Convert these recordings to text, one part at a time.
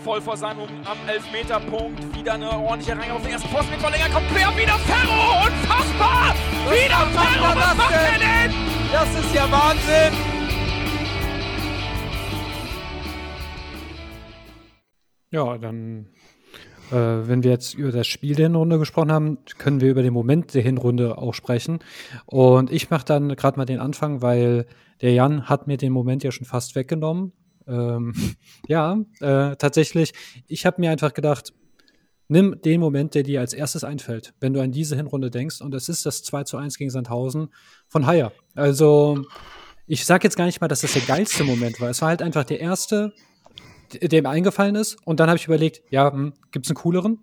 voll vor seinem am Elfmeterpunkt. Wieder eine ordentliche Reihe auf den ersten Posten mit Verlänger. Kommt quer, wieder Ferro! Unfassbar! Was wieder Ferro! Was macht er denn? Das ist ja Wahnsinn! Ja, dann, äh, wenn wir jetzt über das Spiel der Hinrunde gesprochen haben, können wir über den Moment der Hinrunde auch sprechen. Und ich mache dann gerade mal den Anfang, weil der Jan hat mir den Moment ja schon fast weggenommen. Ähm, ja, äh, tatsächlich, ich habe mir einfach gedacht, nimm den Moment, der dir als erstes einfällt, wenn du an diese Hinrunde denkst. Und es ist das 2 zu 1 gegen Sandhausen von Haier. Also, ich sage jetzt gar nicht mal, dass das der geilste Moment war. Es war halt einfach der erste, der mir eingefallen ist. Und dann habe ich überlegt, ja, hm, gibt es einen cooleren?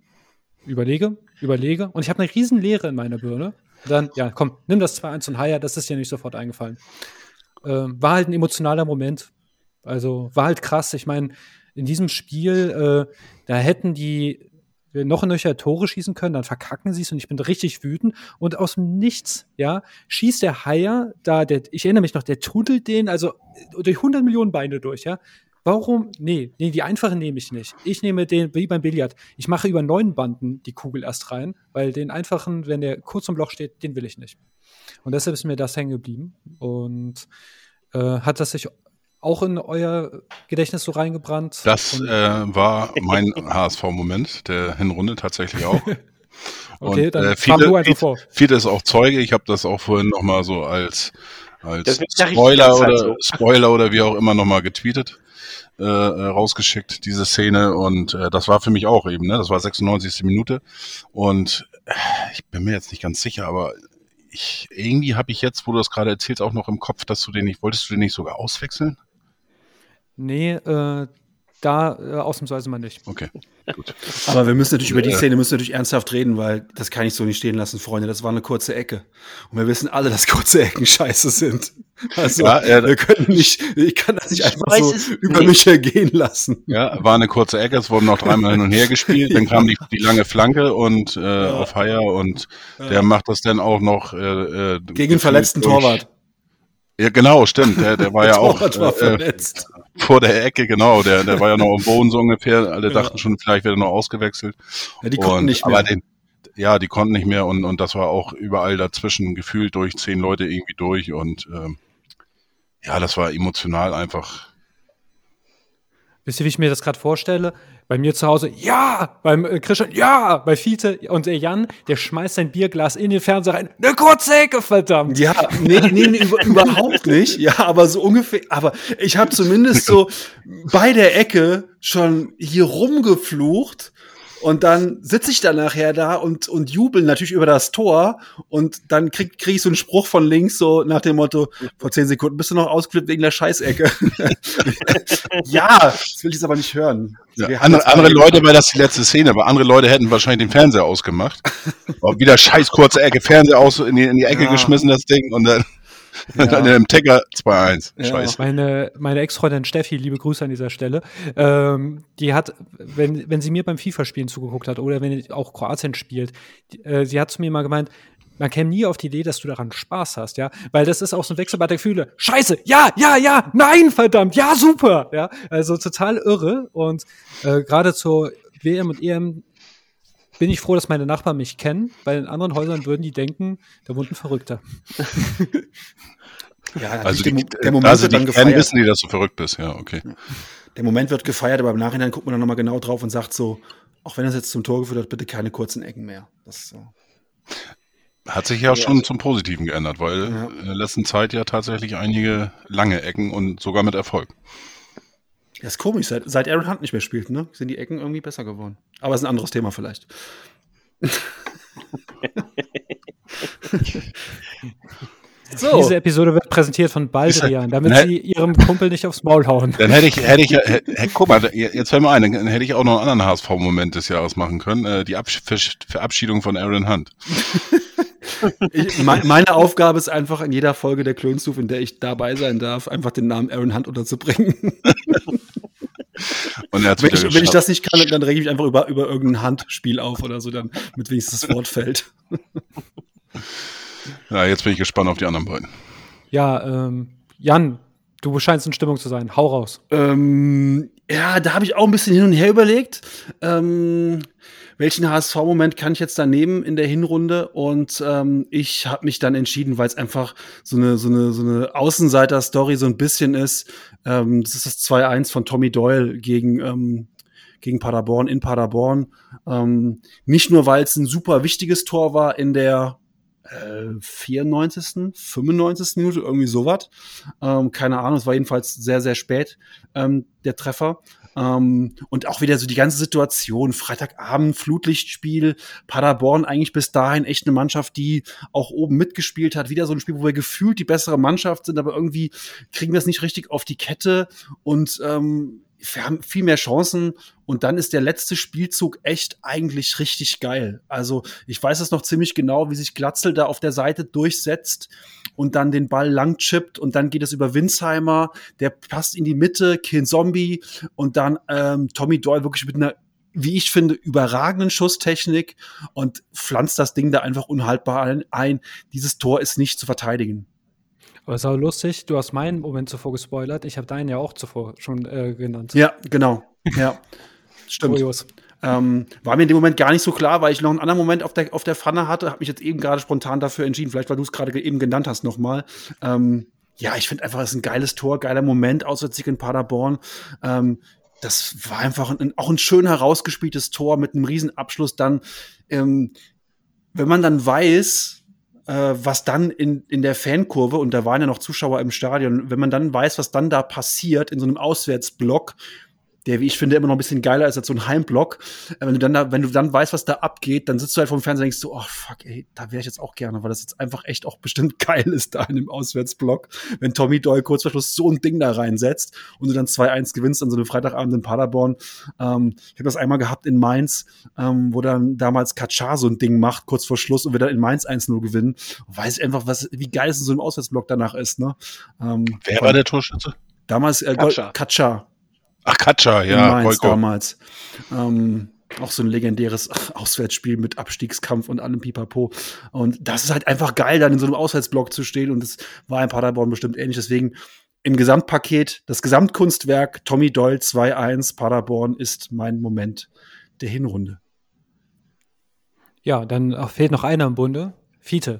Überlege, überlege. Und ich habe eine riesen Leere in meiner Birne. dann, ja, komm, nimm das 2-1 und Haier, das ist dir nicht sofort eingefallen. Ähm, war halt ein emotionaler Moment. Also war halt krass. Ich meine, in diesem Spiel, äh, da hätten die noch ein nöcher Tore schießen können, dann verkacken sie es und ich bin richtig wütend. Und aus dem Nichts, ja, schießt der Haier da, der, ich erinnere mich noch, der tunnelt den, also durch 100 Millionen Beine durch, ja. Warum? Nee, nee, die einfachen nehme ich nicht. Ich nehme den, wie beim Billard. Ich mache über neun Banden die Kugel erst rein, weil den einfachen, wenn der kurz im Loch steht, den will ich nicht. Und deshalb ist mir das hängen geblieben. Und äh, hat das sich auch in euer Gedächtnis so reingebrannt? Das äh, war mein HSV-Moment der Hinrunde tatsächlich auch. okay, Und, dann äh, viele, du einfach vor. Viele ist auch Zeuge. Ich habe das auch vorhin nochmal so als, als Spoiler oder so. Spoiler oder wie auch immer nochmal getweetet. Äh, äh, rausgeschickt, diese Szene. Und äh, das war für mich auch eben, ne? Das war 96. Minute. Und äh, ich bin mir jetzt nicht ganz sicher, aber ich, irgendwie habe ich jetzt, wo du das gerade erzählst, auch noch im Kopf, dass du den nicht, wolltest du den nicht sogar auswechseln? Nee, äh, da äh, ausnahmsweise mal nicht. Okay, gut. Aber wir müssen natürlich über die Ja. Szene müssen natürlich ernsthaft reden, weil das kann ich so nicht stehen lassen, Freunde. Das war eine kurze Ecke. Und wir wissen alle, dass kurze Ecken scheiße sind. Also Ja, ja, wir können nicht, ich kann das nicht Ich einfach so über nicht. mich ergehen lassen. Ja, war eine kurze Ecke, es wurden noch dreimal hin und her gespielt, dann kam die, die lange Flanke und äh, auf Haier und der macht das dann auch noch äh, äh, Gegen den verletzten durch- Torwart. Ja, genau, stimmt. Der, der war ja auch Torwart war äh, verletzt. Vor der Ecke, genau. Der, der war ja noch am Boden so ungefähr. Alle dachten schon, vielleicht wird er noch ausgewechselt. Ja, die konnten und, nicht mehr. Aber den, ja, die konnten nicht mehr und, und das war auch überall dazwischen gefühlt durch zehn Leute irgendwie durch und ähm, ja, das war emotional einfach. Wisst ihr, wie ich mir das gerade vorstelle? Bei mir zu Hause, ja! Beim äh, Christian, ja! Bei Fiete und der Jan, der schmeißt sein Bierglas in den Fernseher rein. Eine kurze Ecke, verdammt! Ja, nee, nee, nee über, überhaupt nicht. Ja, aber so ungefähr. Aber ich habe zumindest so bei der Ecke schon hier rumgeflucht. Und dann sitze ich dann nachher da und, und jubel natürlich über das Tor. Und dann krieg, krieg ich so einen Spruch von links, so nach dem Motto, vor zehn Sekunden bist du noch ausgeflippt wegen der Scheißecke. ja, das will ich jetzt aber nicht hören. Ja, andere, andere Leute, weil das die letzte Szene war, andere Leute hätten wahrscheinlich den Fernseher ausgemacht. Aber wieder scheiß kurze Ecke, Fernseher aus in die, in die Ecke Ja. geschmissen, das Ding, und dann, Ja. dann im Ticker 2-1. Ja. Scheiße. Meine, meine Ex-Freundin Steffi, liebe Grüße an dieser Stelle, ähm, die hat, wenn, wenn sie mir beim FIFA-Spielen zugeguckt hat oder wenn auch Kroatien spielt, die, äh, sie hat zu mir mal gemeint, man käme nie auf die Idee, dass du daran Spaß hast, ja, weil das ist auch so ein Wechselbad der Gefühle. Scheiße, ja, ja, ja, nein, verdammt, ja, super, ja, also total irre und äh, gerade zur WM und EM bin ich froh, dass meine Nachbarn mich kennen. Bei den anderen Häusern würden die denken, da wohnt ein Verrückter. Ja, Also der, die, der Moment also wird die dann gefeiert. wissen die, dass du verrückt bist, ja, okay. Der Moment wird gefeiert, aber im Nachhinein guckt man dann nochmal genau drauf und sagt so, auch wenn das jetzt zum Tor geführt hat, bitte keine kurzen Ecken mehr. Das so. Hat sich ja schon zum Positiven geändert, weil Ja. in der letzten Zeit ja tatsächlich einige lange Ecken und sogar mit Erfolg. Ja, ist komisch, seit, seit Aaron Hunt nicht mehr spielt, ne? Sind die Ecken irgendwie besser geworden. Aber ist ein anderes Thema vielleicht. so. Diese Episode wird präsentiert von Baldrian, damit Ne- sie ihrem Kumpel nicht aufs Maul hauen. Dann hätte ich, hätte ich, ja- hätte, hätte- guck mal, jetzt fällt mir ein, dann hätte ich auch noch einen anderen HSV-Moment des Jahres machen können, äh, die Absch Verabschiedung von Aaron Hunt. Ich, me- meine Aufgabe ist einfach in jeder Folge der Klönstuf, in der ich dabei sein darf, einfach den Namen Aaron Hunt unterzubringen. Und er wenn, ich, wenn ich das nicht kann, dann rege ich mich einfach über, über irgendein Handspiel auf oder so, dann mit wenigstens das Wort fällt. Ja, jetzt bin ich gespannt auf die anderen beiden. Ja, ähm, Jan, Du scheinst in Stimmung zu sein. Hau raus. Ähm, ja, da habe ich auch ein bisschen hin und her überlegt. Ähm, welchen HSV-Moment kann ich jetzt da nehmen in der Hinrunde? Und ähm, ich habe mich dann entschieden, weil es einfach so eine, so eine, so eine Außenseiter-Story so ein bisschen ist. Ähm, das ist das 2-1 von Tommy Doyle gegen, ähm, gegen Paderborn in Paderborn. Ähm, nicht nur, weil es ein super wichtiges Tor war in der äh, 94., 95. Minute, irgendwie sowas. Ähm, keine Ahnung, es war jedenfalls sehr, sehr spät, ähm, der Treffer. Ähm, und auch wieder so die ganze Situation, Freitagabend, Flutlichtspiel, Paderborn eigentlich bis dahin echt eine Mannschaft, die auch oben mitgespielt hat. Wieder so ein Spiel, wo wir gefühlt die bessere Mannschaft sind, aber irgendwie kriegen wir es nicht richtig auf die Kette und ähm, wir haben viel mehr Chancen und dann ist der letzte Spielzug echt eigentlich richtig geil. Also ich weiß es noch ziemlich genau, wie sich Glatzel da auf der Seite durchsetzt und dann den Ball lang chippt und dann geht es über Winsheimer, der passt in die Mitte, Kin Zombie und dann ähm, Tommy Doyle wirklich mit einer wie ich finde, überragenden Schusstechnik und pflanzt das Ding da einfach unhaltbar ein. Dieses Tor ist nicht zu verteidigen. Aber es ist auch lustig, du hast meinen Moment zuvor gespoilert. Ich habe deinen ja auch zuvor schon äh, genannt. Ja, genau. Ja, stimmt. Ähm, war mir in dem Moment gar nicht so klar, weil ich noch einen anderen Moment auf der, auf der Pfanne hatte. Habe mich jetzt eben gerade spontan dafür entschieden. Vielleicht, weil du es gerade eben genannt hast nochmal. Ähm, ja, ich finde einfach, es ist ein geiles Tor, geiler Moment, Auswärtssieg in Paderborn. Ähm, das war einfach ein, auch ein schön herausgespieltes Tor mit einem Riesenabschluss. Dann, ähm, wenn man dann weiß, äh, was dann in, in der Fankurve, und da waren ja noch Zuschauer im Stadion, wenn man dann weiß, was dann da passiert in so einem Auswärtsblock, der, wie ich finde, immer noch ein bisschen geiler ist als so ein Heimblock. Äh, wenn du dann da, wenn du dann weißt, was da abgeht, dann sitzt du halt vom Fernseher und denkst so, oh fuck, ey, da wäre ich jetzt auch gerne, weil das jetzt einfach echt auch bestimmt geil ist da in dem Auswärtsblock, wenn Tommy Doyle kurz vor Schluss so ein Ding da reinsetzt und du dann 2-1 gewinnst an so einem Freitagabend in Paderborn. Ähm, ich habe das einmal gehabt in Mainz, ähm, wo dann damals Kaczar so ein Ding macht, kurz vor Schluss und wir dann in Mainz 1-0 gewinnen. Und weiß ich einfach, was, wie geil es in so einem Auswärtsblock danach ist, ne? Ähm, Wer war der Torschütze? Damals äh, Kaczar. Kaczar. Ach, Katja, ja. Mainz damals. Ähm, auch so ein legendäres Auswärtsspiel mit Abstiegskampf und allem Pipapo. Und das ist halt einfach geil, dann in so einem Auswärtsblock zu stehen. Und das war in Paderborn bestimmt ähnlich. Deswegen im Gesamtpaket, das Gesamtkunstwerk Tommy Doyle 2-1 Paderborn ist mein Moment der Hinrunde. Ja, dann fehlt noch einer im Bunde. Fiete,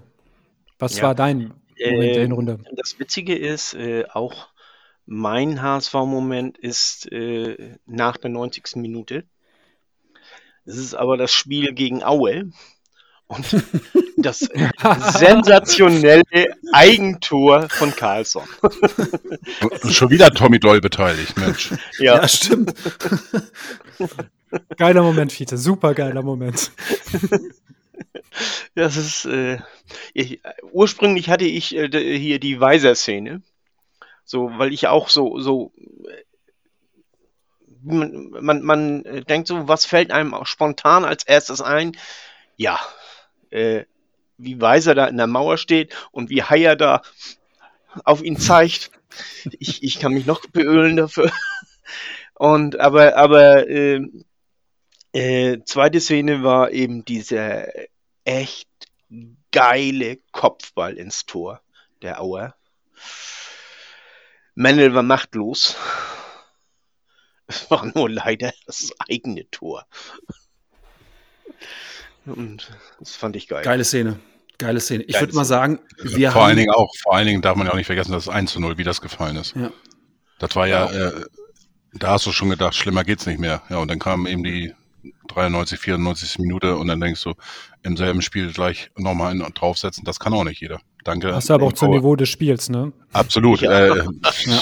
was ja. war dein Moment äh, der Hinrunde? Das Witzige ist, äh, auch mein HSV-Moment ist äh, nach der 90. Minute. Es ist aber das Spiel gegen Aue und das sensationelle Eigentor von Carlsson. Schon wieder Tommy Doll beteiligt, Mensch. Ja, ja stimmt. geiler Moment, Fiete, super geiler Moment. Das ist, äh, ich, ursprünglich hatte ich äh, hier die Weiser-Szene so, weil ich auch so, so, man, man, man denkt so, was fällt einem auch spontan als erstes ein? Ja, äh, wie Weiser da in der Mauer steht und wie Haier da auf ihn zeigt. Ich, ich kann mich noch beölen dafür. Und aber, aber äh, äh, zweite Szene war eben dieser echt geile Kopfball ins Tor der Auer. Mendel war machtlos. Es war nur leider das eigene Tor. Und das fand ich geil. Geile Szene. Geile Szene. Ich würde mal sagen, wir vor haben. allen Dingen auch, vor allen Dingen darf man ja auch nicht vergessen, dass es 1 zu 0, wie das gefallen ist. Ja. Das war ja, ja. Äh, da hast du schon gedacht, schlimmer geht's nicht mehr. Ja, und dann kam eben die 93, 94 Minute und dann denkst du, im selben Spiel gleich nochmal einen draufsetzen, das kann auch nicht jeder. Danke. Das ist aber auch zum Niveau des Spiels, ne? Absolut. Ja. Äh, ja.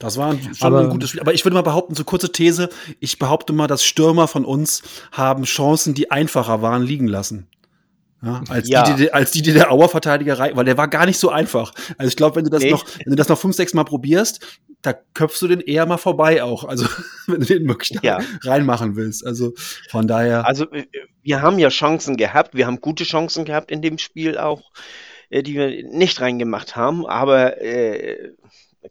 Das war schon aber, ein gutes Spiel. Aber ich würde mal behaupten, so kurze These, ich behaupte mal, dass Stürmer von uns haben Chancen, die einfacher waren, liegen lassen. Ja, als, ja. Die, die, als die, die der Auer-Verteidiger rein, weil der war gar nicht so einfach. Also ich glaube, wenn du das nee. noch, wenn du das noch fünf, sechs Mal probierst, da köpfst du den eher mal vorbei auch. Also wenn du den wirklich ja. reinmachen willst. Also von daher. Also äh, wir haben ja Chancen gehabt, wir haben gute Chancen gehabt in dem Spiel auch. Äh, die wir nicht reingemacht haben, aber äh,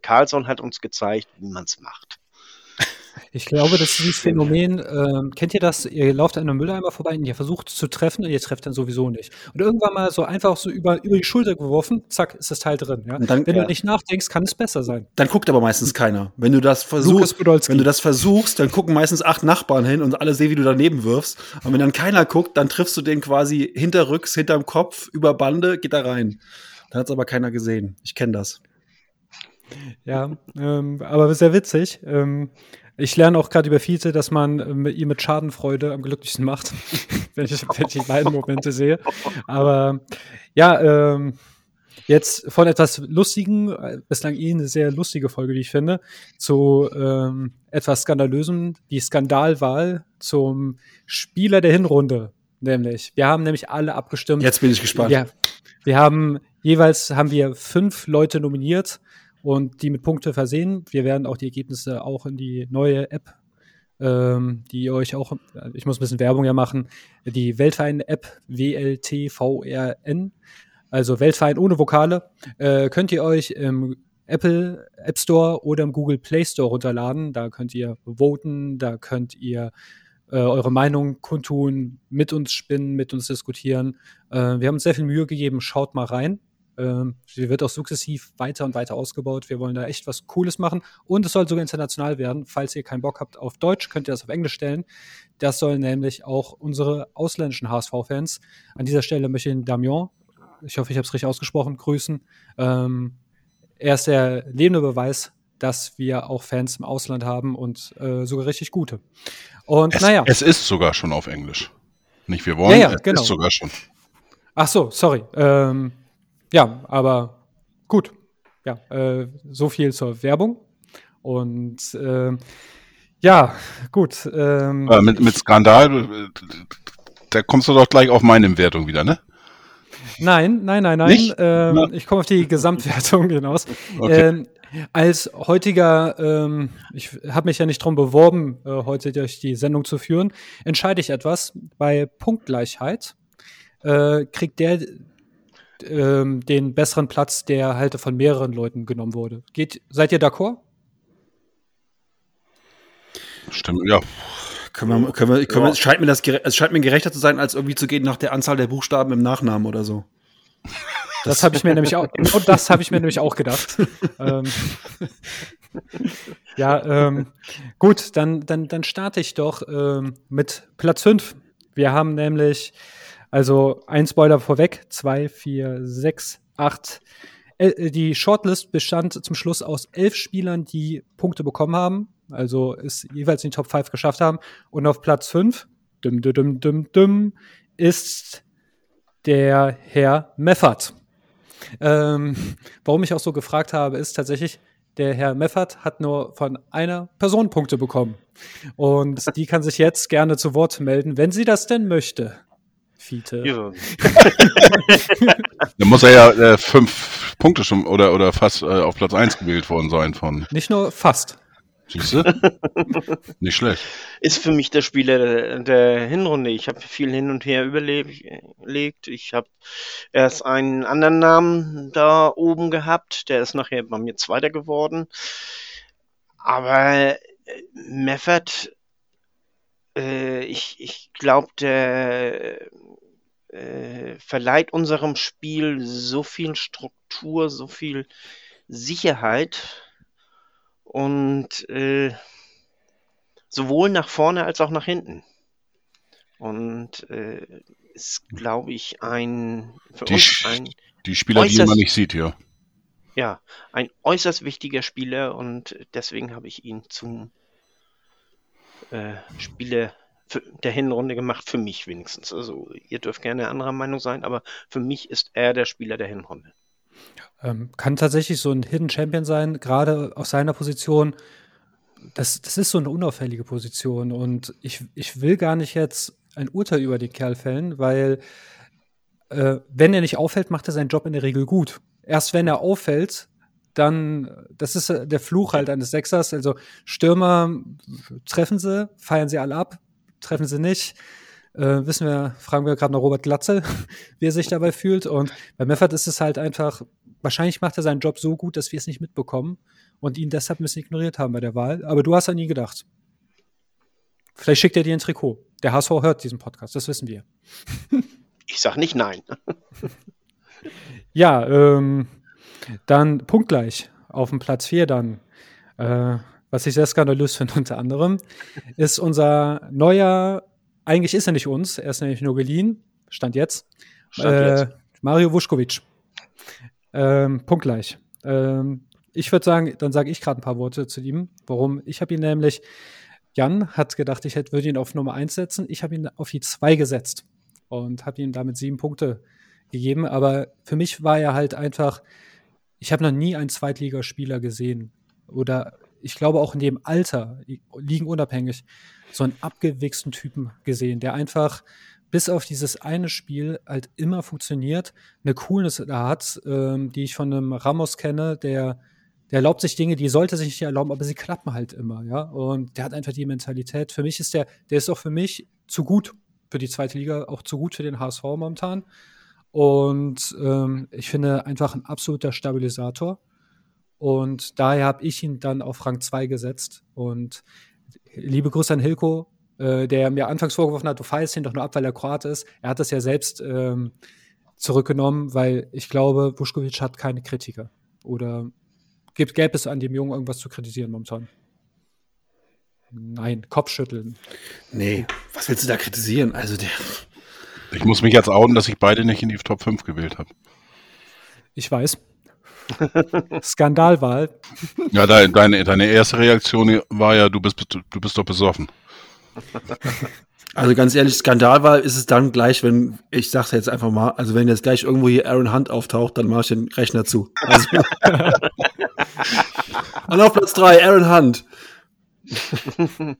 Carlson hat uns gezeigt, wie man es macht. Ich glaube, das ist dieses Phänomen, ähm, kennt ihr das? Ihr lauft an einem Mülleimer vorbei und ihr versucht zu treffen und ihr trefft dann sowieso nicht. Und irgendwann mal so einfach so über, über die Schulter geworfen, zack, ist das Teil drin. Ja? Dann- Wenn ja. du nicht nachdenkst, kann es besser sein. Dann guckt aber meistens keiner. Wenn du das versuchst, wenn du das versuchst, dann gucken meistens acht Nachbarn hin und alle sehen, wie du daneben wirfst. Und wenn dann keiner guckt, dann triffst du den quasi hinterrücks, hinterm Kopf, über Bande, geht da rein. Dann hat's aber keiner gesehen. Ich kenne das. Ja, ähm, aber sehr witzig. Ähm, ich lerne auch gerade über Fiete, dass man äh, mit ihm mit Schadenfreude am glücklichsten macht, wenn, ich, wenn ich die beiden Momente sehe. Aber ja, ähm, jetzt von etwas Lustigen, äh, bislang eh eine sehr lustige Folge, die ich finde, zu ähm, etwas Skandalösem, die Skandalwahl zum Spieler der Hinrunde. Nämlich, wir haben nämlich alle abgestimmt. Jetzt bin ich gespannt. Ja, wir haben jeweils haben wir fünf Leute nominiert und die mit Punkte versehen. Wir werden auch die Ergebnisse auch in die neue App, ähm, die euch auch, ich muss ein bisschen Werbung ja machen, die Weltverein-App WLTVRN, also Weltverein ohne Vokale, äh, könnt ihr euch im Apple App Store oder im Google Play Store runterladen. Da könnt ihr voten, da könnt ihr äh, eure Meinung kundtun, mit uns spinnen, mit uns diskutieren. Äh, wir haben uns sehr viel Mühe gegeben, schaut mal rein. Ähm, sie wird auch sukzessiv weiter und weiter ausgebaut. Wir wollen da echt was Cooles machen. Und es soll sogar international werden. Falls ihr keinen Bock habt auf Deutsch, könnt ihr das auf Englisch stellen. Das sollen nämlich auch unsere ausländischen HSV-Fans. An dieser Stelle möchte ich den Damian, ich hoffe, ich habe es richtig ausgesprochen, grüßen. Ähm, er ist der lebende Beweis, dass wir auch Fans im Ausland haben und äh, sogar richtig gute. Und Es, naja. es ist sogar schon auf Englisch. Nicht wir wollen, Ja, ja, es genau. ist sogar schon. Ach so, sorry. Ähm, ja, aber gut. Ja, äh, so viel zur Werbung. Und ähm, ja, gut. Ähm, Äh, mit, mit Skandal, äh, da kommst du doch gleich auf meine Wertung wieder, ne? Nein, nein, nein, nein. Ähm, ich komme auf die Gesamtwertung hinaus. Okay. Ähm, als heutiger, ähm, ich habe mich ja nicht drum beworben, äh, heute durch die Sendung zu führen, entscheide ich etwas. Bei Punktgleichheit äh, kriegt der ähm, den besseren Platz, der halt von mehreren Leuten genommen wurde. Geht, seid ihr d'accord? Stimmt, ja. Können wir, können wir, können wir, es scheint mir das, es scheint mir gerechter zu sein, als irgendwie zu gehen nach der Anzahl der Buchstaben im Nachnamen oder so. Das habe ich mir nämlich auch, genau das habe ich mir nämlich auch gedacht. ähm, ja, ähm, gut, dann, dann, dann starte ich doch ähm, mit Platz 5. Wir haben nämlich, also ein Spoiler vorweg, zwei, vier, sechs, acht. Äh, Die Shortlist bestand zum Schluss aus elf Spielern, die Punkte bekommen haben, also es jeweils in die Top 5 geschafft haben. Und auf Platz 5, düm, düm, düm, düm, düm, ist der Herr Meffert. Ähm, warum ich auch so gefragt habe, ist tatsächlich, der Herr Meffert hat nur von einer Person Punkte bekommen. Und die kann sich jetzt gerne zu Wort melden, wenn sie das denn möchte. Fiete. Ja. Da muss er ja äh, fünf Punkte schon oder, oder fast äh, auf Platz 1 gewählt worden sein von. Nicht nur fast. Siehst du? Nicht schlecht. Ist für mich der Spieler der, der Hinrunde. Ich habe viel hin und her überlegt. Ich habe erst einen anderen Namen da oben gehabt. Der ist nachher bei mir Zweiter geworden. Aber äh, Meffert, äh, ich, ich glaube, der äh, verleiht unserem Spiel so viel Struktur, so viel Sicherheit und äh, sowohl nach vorne als auch nach hinten. Und äh, ist, glaube ich, ein für Die uns ein Die Spieler, die man nicht sieht, ja. ja ein äußerst wichtiger Spieler und deswegen habe ich ihn zum äh, Spieler der Hinrunde gemacht, für mich wenigstens. Also ihr dürft gerne anderer Meinung sein, aber für mich ist er der Spieler der Hinrunde. Ähm, kann tatsächlich so ein Hidden Champion sein, gerade aus seiner Position. Das, das ist so eine unauffällige Position und ich, ich will gar nicht jetzt ein Urteil über den Kerl fällen, weil äh, wenn er nicht auffällt, macht er seinen Job in der Regel gut. Erst wenn er auffällt, dann, das ist äh, der Fluch halt eines Sechsers. Also Stürmer treffen sie, feiern sie alle ab, treffen sie nicht. Äh, wissen wir, fragen wir gerade noch Robert Glatzel, wie er sich dabei fühlt. Und bei Meffert ist es halt einfach, wahrscheinlich macht er seinen Job so gut, dass wir es nicht mitbekommen und ihn deshalb ein bisschen ignoriert haben bei der Wahl. Aber du hast an ihn gedacht. Vielleicht schickt er dir ein Trikot. Der HSV hört diesen Podcast, das wissen wir. Ich sag nicht nein. ja, ähm, dann punktgleich auf dem Platz 4 dann. Äh, was ich sehr skandalös finde unter anderem, ist unser neuer, eigentlich ist er nicht uns, er ist nämlich nur geliehen, stand jetzt, stand äh, jetzt. Mario Vuskovic. Ähm, punktgleich. Ähm, ich würde sagen, dann sage ich gerade ein paar Worte zu ihm. Warum? Ich habe ihn nämlich, Jan hat gedacht, ich würde ihn auf Nummer 1 setzen. Ich habe ihn auf die 2 gesetzt und habe ihm damit sieben Punkte gegeben. Aber für mich war er halt einfach, ich habe noch nie einen Zweitligaspieler gesehen oder ich glaube auch in dem Alter, liegen unabhängig, so einen abgewichsten Typen gesehen, der einfach bis auf dieses eine Spiel halt immer funktioniert, eine Coolness da hat, ähm, die ich von einem Ramos kenne, der, der erlaubt sich Dinge, die sollte sich nicht erlauben, aber sie klappen halt immer, ja. Und der hat einfach die Mentalität. Für mich ist der, der ist auch für mich zu gut für die zweite Liga, auch zu gut für den HSV momentan. Und ähm, ich finde einfach ein absoluter Stabilisator. Und daher habe ich ihn dann auf Rang 2 gesetzt. Und liebe Grüße an Hilko, äh, der mir anfangs vorgeworfen hat, du feierst ihn doch nur ab, weil er Kroat ist. Er hat das ja selbst ähm, zurückgenommen, weil ich glaube, Vuskovic hat keine Kritiker. Oder gibt, gäbe es an dem Jungen irgendwas zu kritisieren momentan? Nein, Kopfschütteln. Nee, was willst du da kritisieren? Also der. Ich muss mich jetzt outen, dass ich beide nicht in die Top 5 gewählt habe. Ich weiß. Skandalwahl. Ja, deine, deine, deine erste Reaktion war ja, du bist, du bist doch besoffen. Also ganz ehrlich, Skandalwahl ist es dann gleich, wenn, ich sag's jetzt einfach mal, also wenn jetzt gleich irgendwo hier Aaron Hunt auftaucht, dann mach ich den Rechner zu. Also Und auf Platz 3, Aaron Hunt.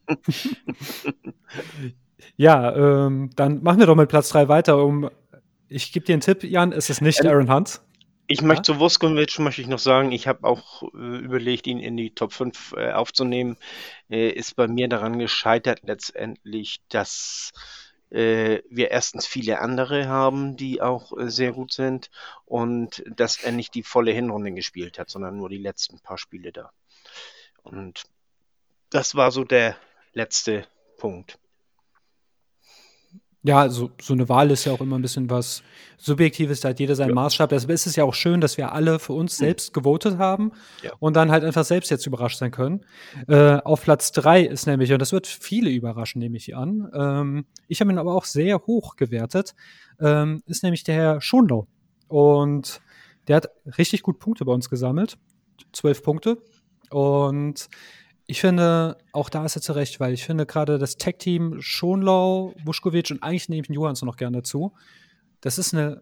ja, ähm, dann machen wir doch mit Platz 3 weiter. Um, ich gebe dir einen Tipp, Jan, es ist nicht Aaron Hunt. Ich ja? möchte zu Voskovic möchte ich noch sagen, ich habe auch äh, überlegt, ihn in die Top 5 äh, aufzunehmen. Äh, ist bei mir daran gescheitert letztendlich, dass äh, wir erstens viele andere haben, die auch äh, sehr gut sind und dass er nicht die volle Hinrunde gespielt hat, sondern nur die letzten paar Spiele da. Und das war so der letzte Punkt. Ja, so, so eine Wahl ist ja auch immer ein bisschen was Subjektives, da hat jeder seinen ja. Maßstab. Deshalb ist es ja auch schön, dass wir alle für uns hm. selbst gewotet haben ja. und dann halt einfach selbst jetzt überrascht sein können. Äh, auf Platz drei ist nämlich, und das wird viele überraschen, nehme ich an, ähm, ich habe ihn aber auch sehr hoch gewertet, ähm, ist nämlich der Herr Schonlau. Und der hat richtig gut Punkte bei uns gesammelt. Zwölf Punkte. Und ich finde, auch da ist er zu Recht, weil ich finde gerade das Tech-Team Schonlau, Buschkovic und eigentlich nehme ich den Johansson noch gerne dazu. Das ist eine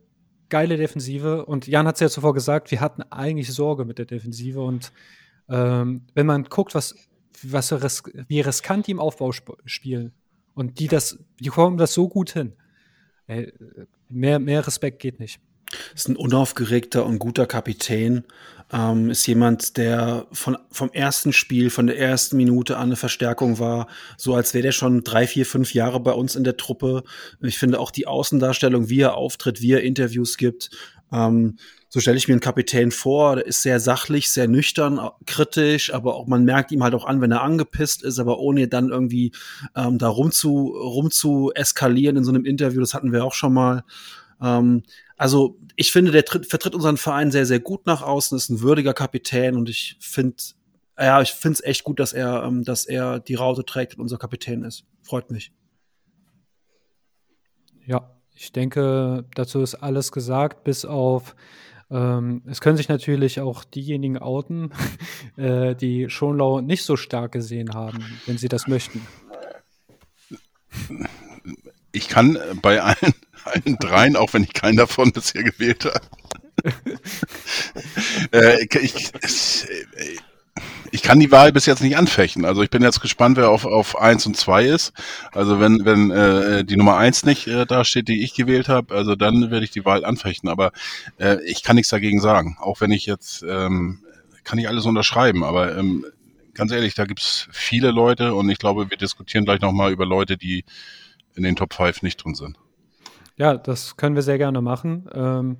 geile Defensive und Jan hat es ja zuvor gesagt, wir hatten eigentlich Sorge mit der Defensive und ähm, wenn man guckt, was, was ris wie riskant die im Aufbau sp spielen und die das, die kommen das so gut hin. Ey, mehr, mehr Respekt geht nicht. Ist ein unaufgeregter und guter Kapitän. Ähm, ist jemand, der von, vom ersten Spiel, von der ersten Minute an eine Verstärkung war, so als wäre der schon drei, vier, fünf Jahre bei uns in der Truppe. Ich finde auch die Außendarstellung, wie er auftritt, wie er Interviews gibt. Ähm, so stelle ich mir einen Kapitän vor, der ist sehr sachlich, sehr nüchtern, kritisch, aber auch man merkt ihm halt auch an, wenn er angepisst ist, aber ohne dann irgendwie ähm, da rum zu, rum zu eskalieren in so einem Interview, das hatten wir auch schon mal. Ähm, also ich finde, der tritt, vertritt unseren Verein sehr, sehr gut nach außen, ist ein würdiger Kapitän und ich finde, ja, ich finde es echt gut, dass er, ähm, dass er die Raute trägt und unser Kapitän ist. Freut mich. Ja, ich denke, dazu ist alles gesagt, bis auf ähm, es können sich natürlich auch diejenigen outen, äh, die Schonlau nicht so stark gesehen haben, wenn sie das möchten. Ich kann bei allen allen dreien, auch wenn ich keinen davon bisher gewählt habe. äh, ich, ich, kann die Wahl bis jetzt nicht anfechten. Also ich bin jetzt gespannt, wer auf, auf 1 und 2 ist. Also wenn, wenn äh, die Nummer 1 nicht äh, da steht, die ich gewählt habe, also dann werde ich die Wahl anfechten. Aber äh, ich kann nichts dagegen sagen. Auch wenn ich jetzt, ähm, kann ich alles unterschreiben. Aber ähm, ganz ehrlich, da gibt es viele Leute und ich glaube, wir diskutieren gleich nochmal über Leute, die in den Top 5 nicht drin sind. Ja, das können wir sehr gerne machen. Ähm,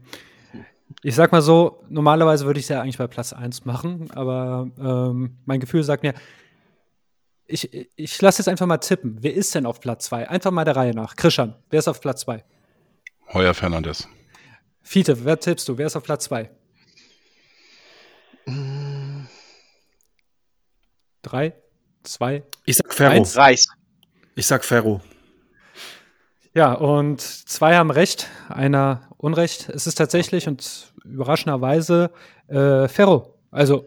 ich sag mal so, normalerweise würde ich es ja eigentlich bei Platz 1 machen, aber ähm, mein Gefühl sagt mir, ich, ich lasse jetzt einfach mal tippen. Wer ist denn auf Platz 2? Einfach mal der Reihe nach. Christian, wer ist auf Platz 2? Heuer Fernandes. Fiete, wer tippst du? Wer ist auf Platz 2? Drei, zwei, Ich sag Ferro. Eins. Reis. Ich sag Ferro. Ja, und zwei haben recht, einer Unrecht. Es ist tatsächlich und überraschenderweise äh, Ferro. Also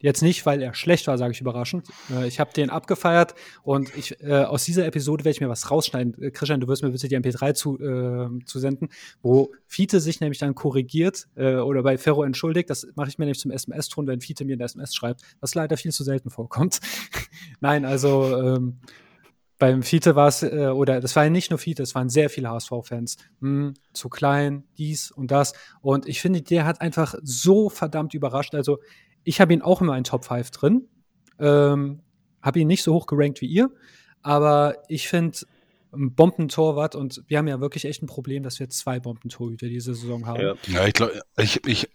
jetzt nicht, weil er schlecht war, sage ich überraschend. Äh, ich habe den abgefeiert und ich äh, aus dieser Episode werde ich mir was rausschneiden. Äh, Christian, du wirst mir bitte die MP3 zu, äh, zu senden, wo Fiete sich nämlich dann korrigiert äh, oder bei Ferro entschuldigt. Das mache ich mir nämlich zum SMS-Ton, wenn Fiete mir eine SMS schreibt, was leider viel zu selten vorkommt. Nein, also ähm, beim Fiete war es, äh, oder das war ja nicht nur Fiete, es waren sehr viele HSV-Fans. Hm, zu klein, dies und das. Und ich finde, der hat einfach so verdammt überrascht. Also, ich habe ihn auch in meinen Top 5 drin. Ähm, habe ihn nicht so hoch gerankt wie ihr. Aber ich finde, ein Bombentorwart und wir haben ja wirklich echt ein Problem, dass wir zwei Bombentorhüter diese Saison haben. Ja. Ja, ich glaube, ich, ich,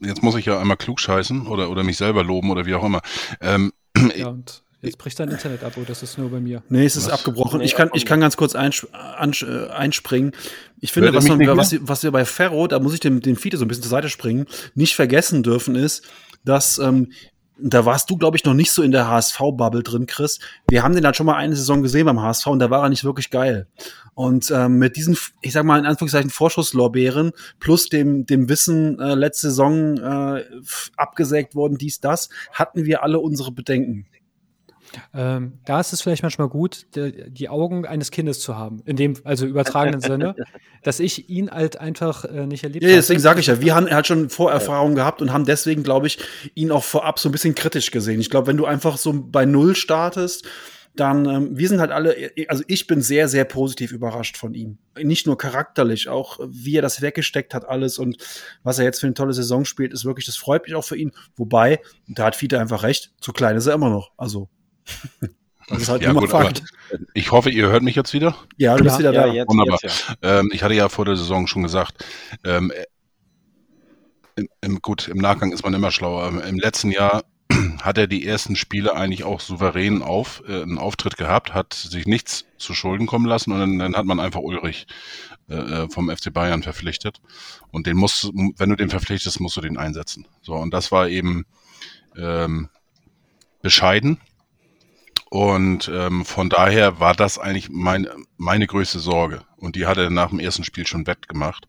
jetzt muss ich ja einmal klug scheißen oder, oder mich selber loben oder wie auch immer. Ähm, Ja, und jetzt bricht dein Internet ab, oder das ist nur bei mir. Nee, es ist Was? abgebrochen. Nee, ich, kann, ich kann ganz kurz äh, einspringen. Ich finde, was, man, was, was wir bei Ferro, da muss ich dem, dem Fiete so ein bisschen zur Seite springen, nicht vergessen dürfen, ist, dass ähm, da warst du, glaube ich, noch nicht so in der HSV-Bubble drin, Chris. Wir haben den halt schon mal eine Saison gesehen beim HSV und da war er nicht wirklich geil. Und ähm, mit diesen, ich sag mal in Anführungszeichen, Vorschusslorbeeren plus dem, dem Wissen, äh, letzte Saison äh, abgesägt worden, dies, das, hatten wir alle unsere Bedenken. Ähm, da ist es vielleicht manchmal gut, die, die Augen eines Kindes zu haben, in dem, also übertragenen Sinne, dass ich ihn halt einfach äh, nicht erlebt Ja, habe. deswegen sage ich ja, wir haben halt schon Vorerfahrungen gehabt und haben deswegen, glaube ich, ihn auch vorab so ein bisschen kritisch gesehen. Ich glaube, wenn du einfach so bei Null startest, dann, ähm, wir sind halt alle, also ich bin sehr, sehr positiv überrascht von ihm. Nicht nur charakterlich, auch wie er das weggesteckt hat, alles und was er jetzt für eine tolle Saison spielt, ist wirklich, das freut mich auch für ihn. Wobei, da hat Fiete einfach recht, zu klein ist er immer noch. Also, das ist halt ja, immer gut, Fakt. ich hoffe, ihr hört mich jetzt wieder. Ja, du bist Ja, wieder Ja, da. jetzt, Wunderbar. jetzt ja. Ähm, ich hatte ja vor der Saison schon gesagt, ähm, äh, im, im, gut, im Nachgang ist man immer schlauer. Im, letzten Jahr hat er die ersten Spiele eigentlich auch souverän auf, äh, einen Auftritt gehabt, hat sich nichts zu Schulden kommen lassen und dann, dann hat man einfach Ulrich äh, äh, vom FC Bayern verpflichtet. Und den musst, du- wenn du den verpflichtest, musst du den einsetzen. So, und das war eben ähm, bescheiden. Und ähm, von daher war das eigentlich mein, meine größte Sorge. Und die hat er nach dem ersten Spiel schon wettgemacht.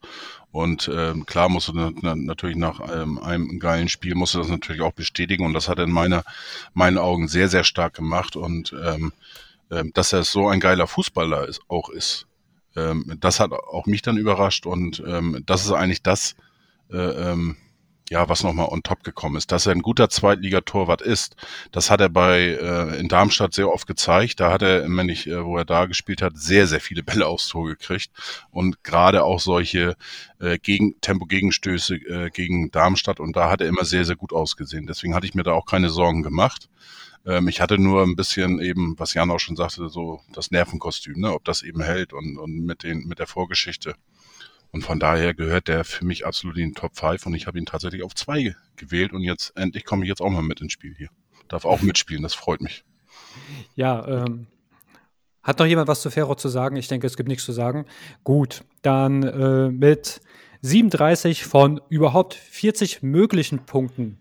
Und ähm, klar musste na, na, natürlich nach ähm, einem geilen Spiel musste das natürlich auch bestätigen. Und das hat er in meiner, meinen Augen sehr, sehr stark gemacht. Und ähm, ähm, dass er so ein geiler Fußballer ist, auch ist, ähm, das hat auch mich dann überrascht. Und ähm, das ist eigentlich das, äh, ähm, ja, was nochmal on top gekommen ist. Dass er ein guter Zweitligatorwart ist, das hat er bei äh, in Darmstadt sehr oft gezeigt. Da hat er, wenn ich, äh, wo er da gespielt hat, sehr, sehr viele Bälle aufs Tor gekriegt. Und gerade auch solche äh, gegen, Tempo-Gegenstöße äh, gegen Darmstadt. Und da hat er immer sehr, sehr gut ausgesehen. Deswegen hatte ich mir da auch keine Sorgen gemacht. Ähm, ich hatte nur ein bisschen eben, was Jan auch schon sagte, so das Nervenkostüm, ne? ob das eben hält und, und mit, den, mit der Vorgeschichte. Und von daher gehört der für mich absolut in den Top 5 und ich habe ihn tatsächlich auf 2 gewählt und jetzt endlich komme ich jetzt auch mal mit ins Spiel hier. Darf auch mitspielen, das freut mich. Ja, ähm, hat noch jemand was zu Ferro zu sagen? Ich denke, es gibt nichts zu sagen. Gut, dann äh, mit 37 von überhaupt 40 möglichen Punkten.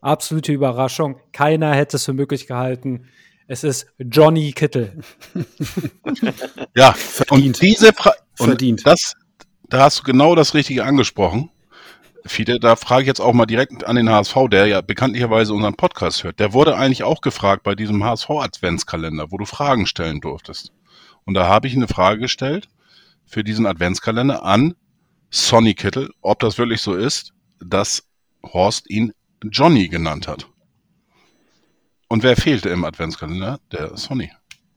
Absolute Überraschung. Keiner hätte es für möglich gehalten. Es ist Johnny Kittel. Ja, Verdient. und diese Frage, Verdient. das, da hast du genau das Richtige angesprochen. Fide, da frage ich jetzt auch mal direkt an den HSV, der ja bekanntlicherweise unseren Podcast hört. Der wurde eigentlich auch gefragt bei diesem HSV-Adventskalender, wo du Fragen stellen durftest. Und da habe ich eine Frage gestellt für diesen Adventskalender an Sonny Kittel, ob das wirklich so ist, dass Horst ihn Johnny genannt hat. Und wer fehlte im Adventskalender? Der Sonny.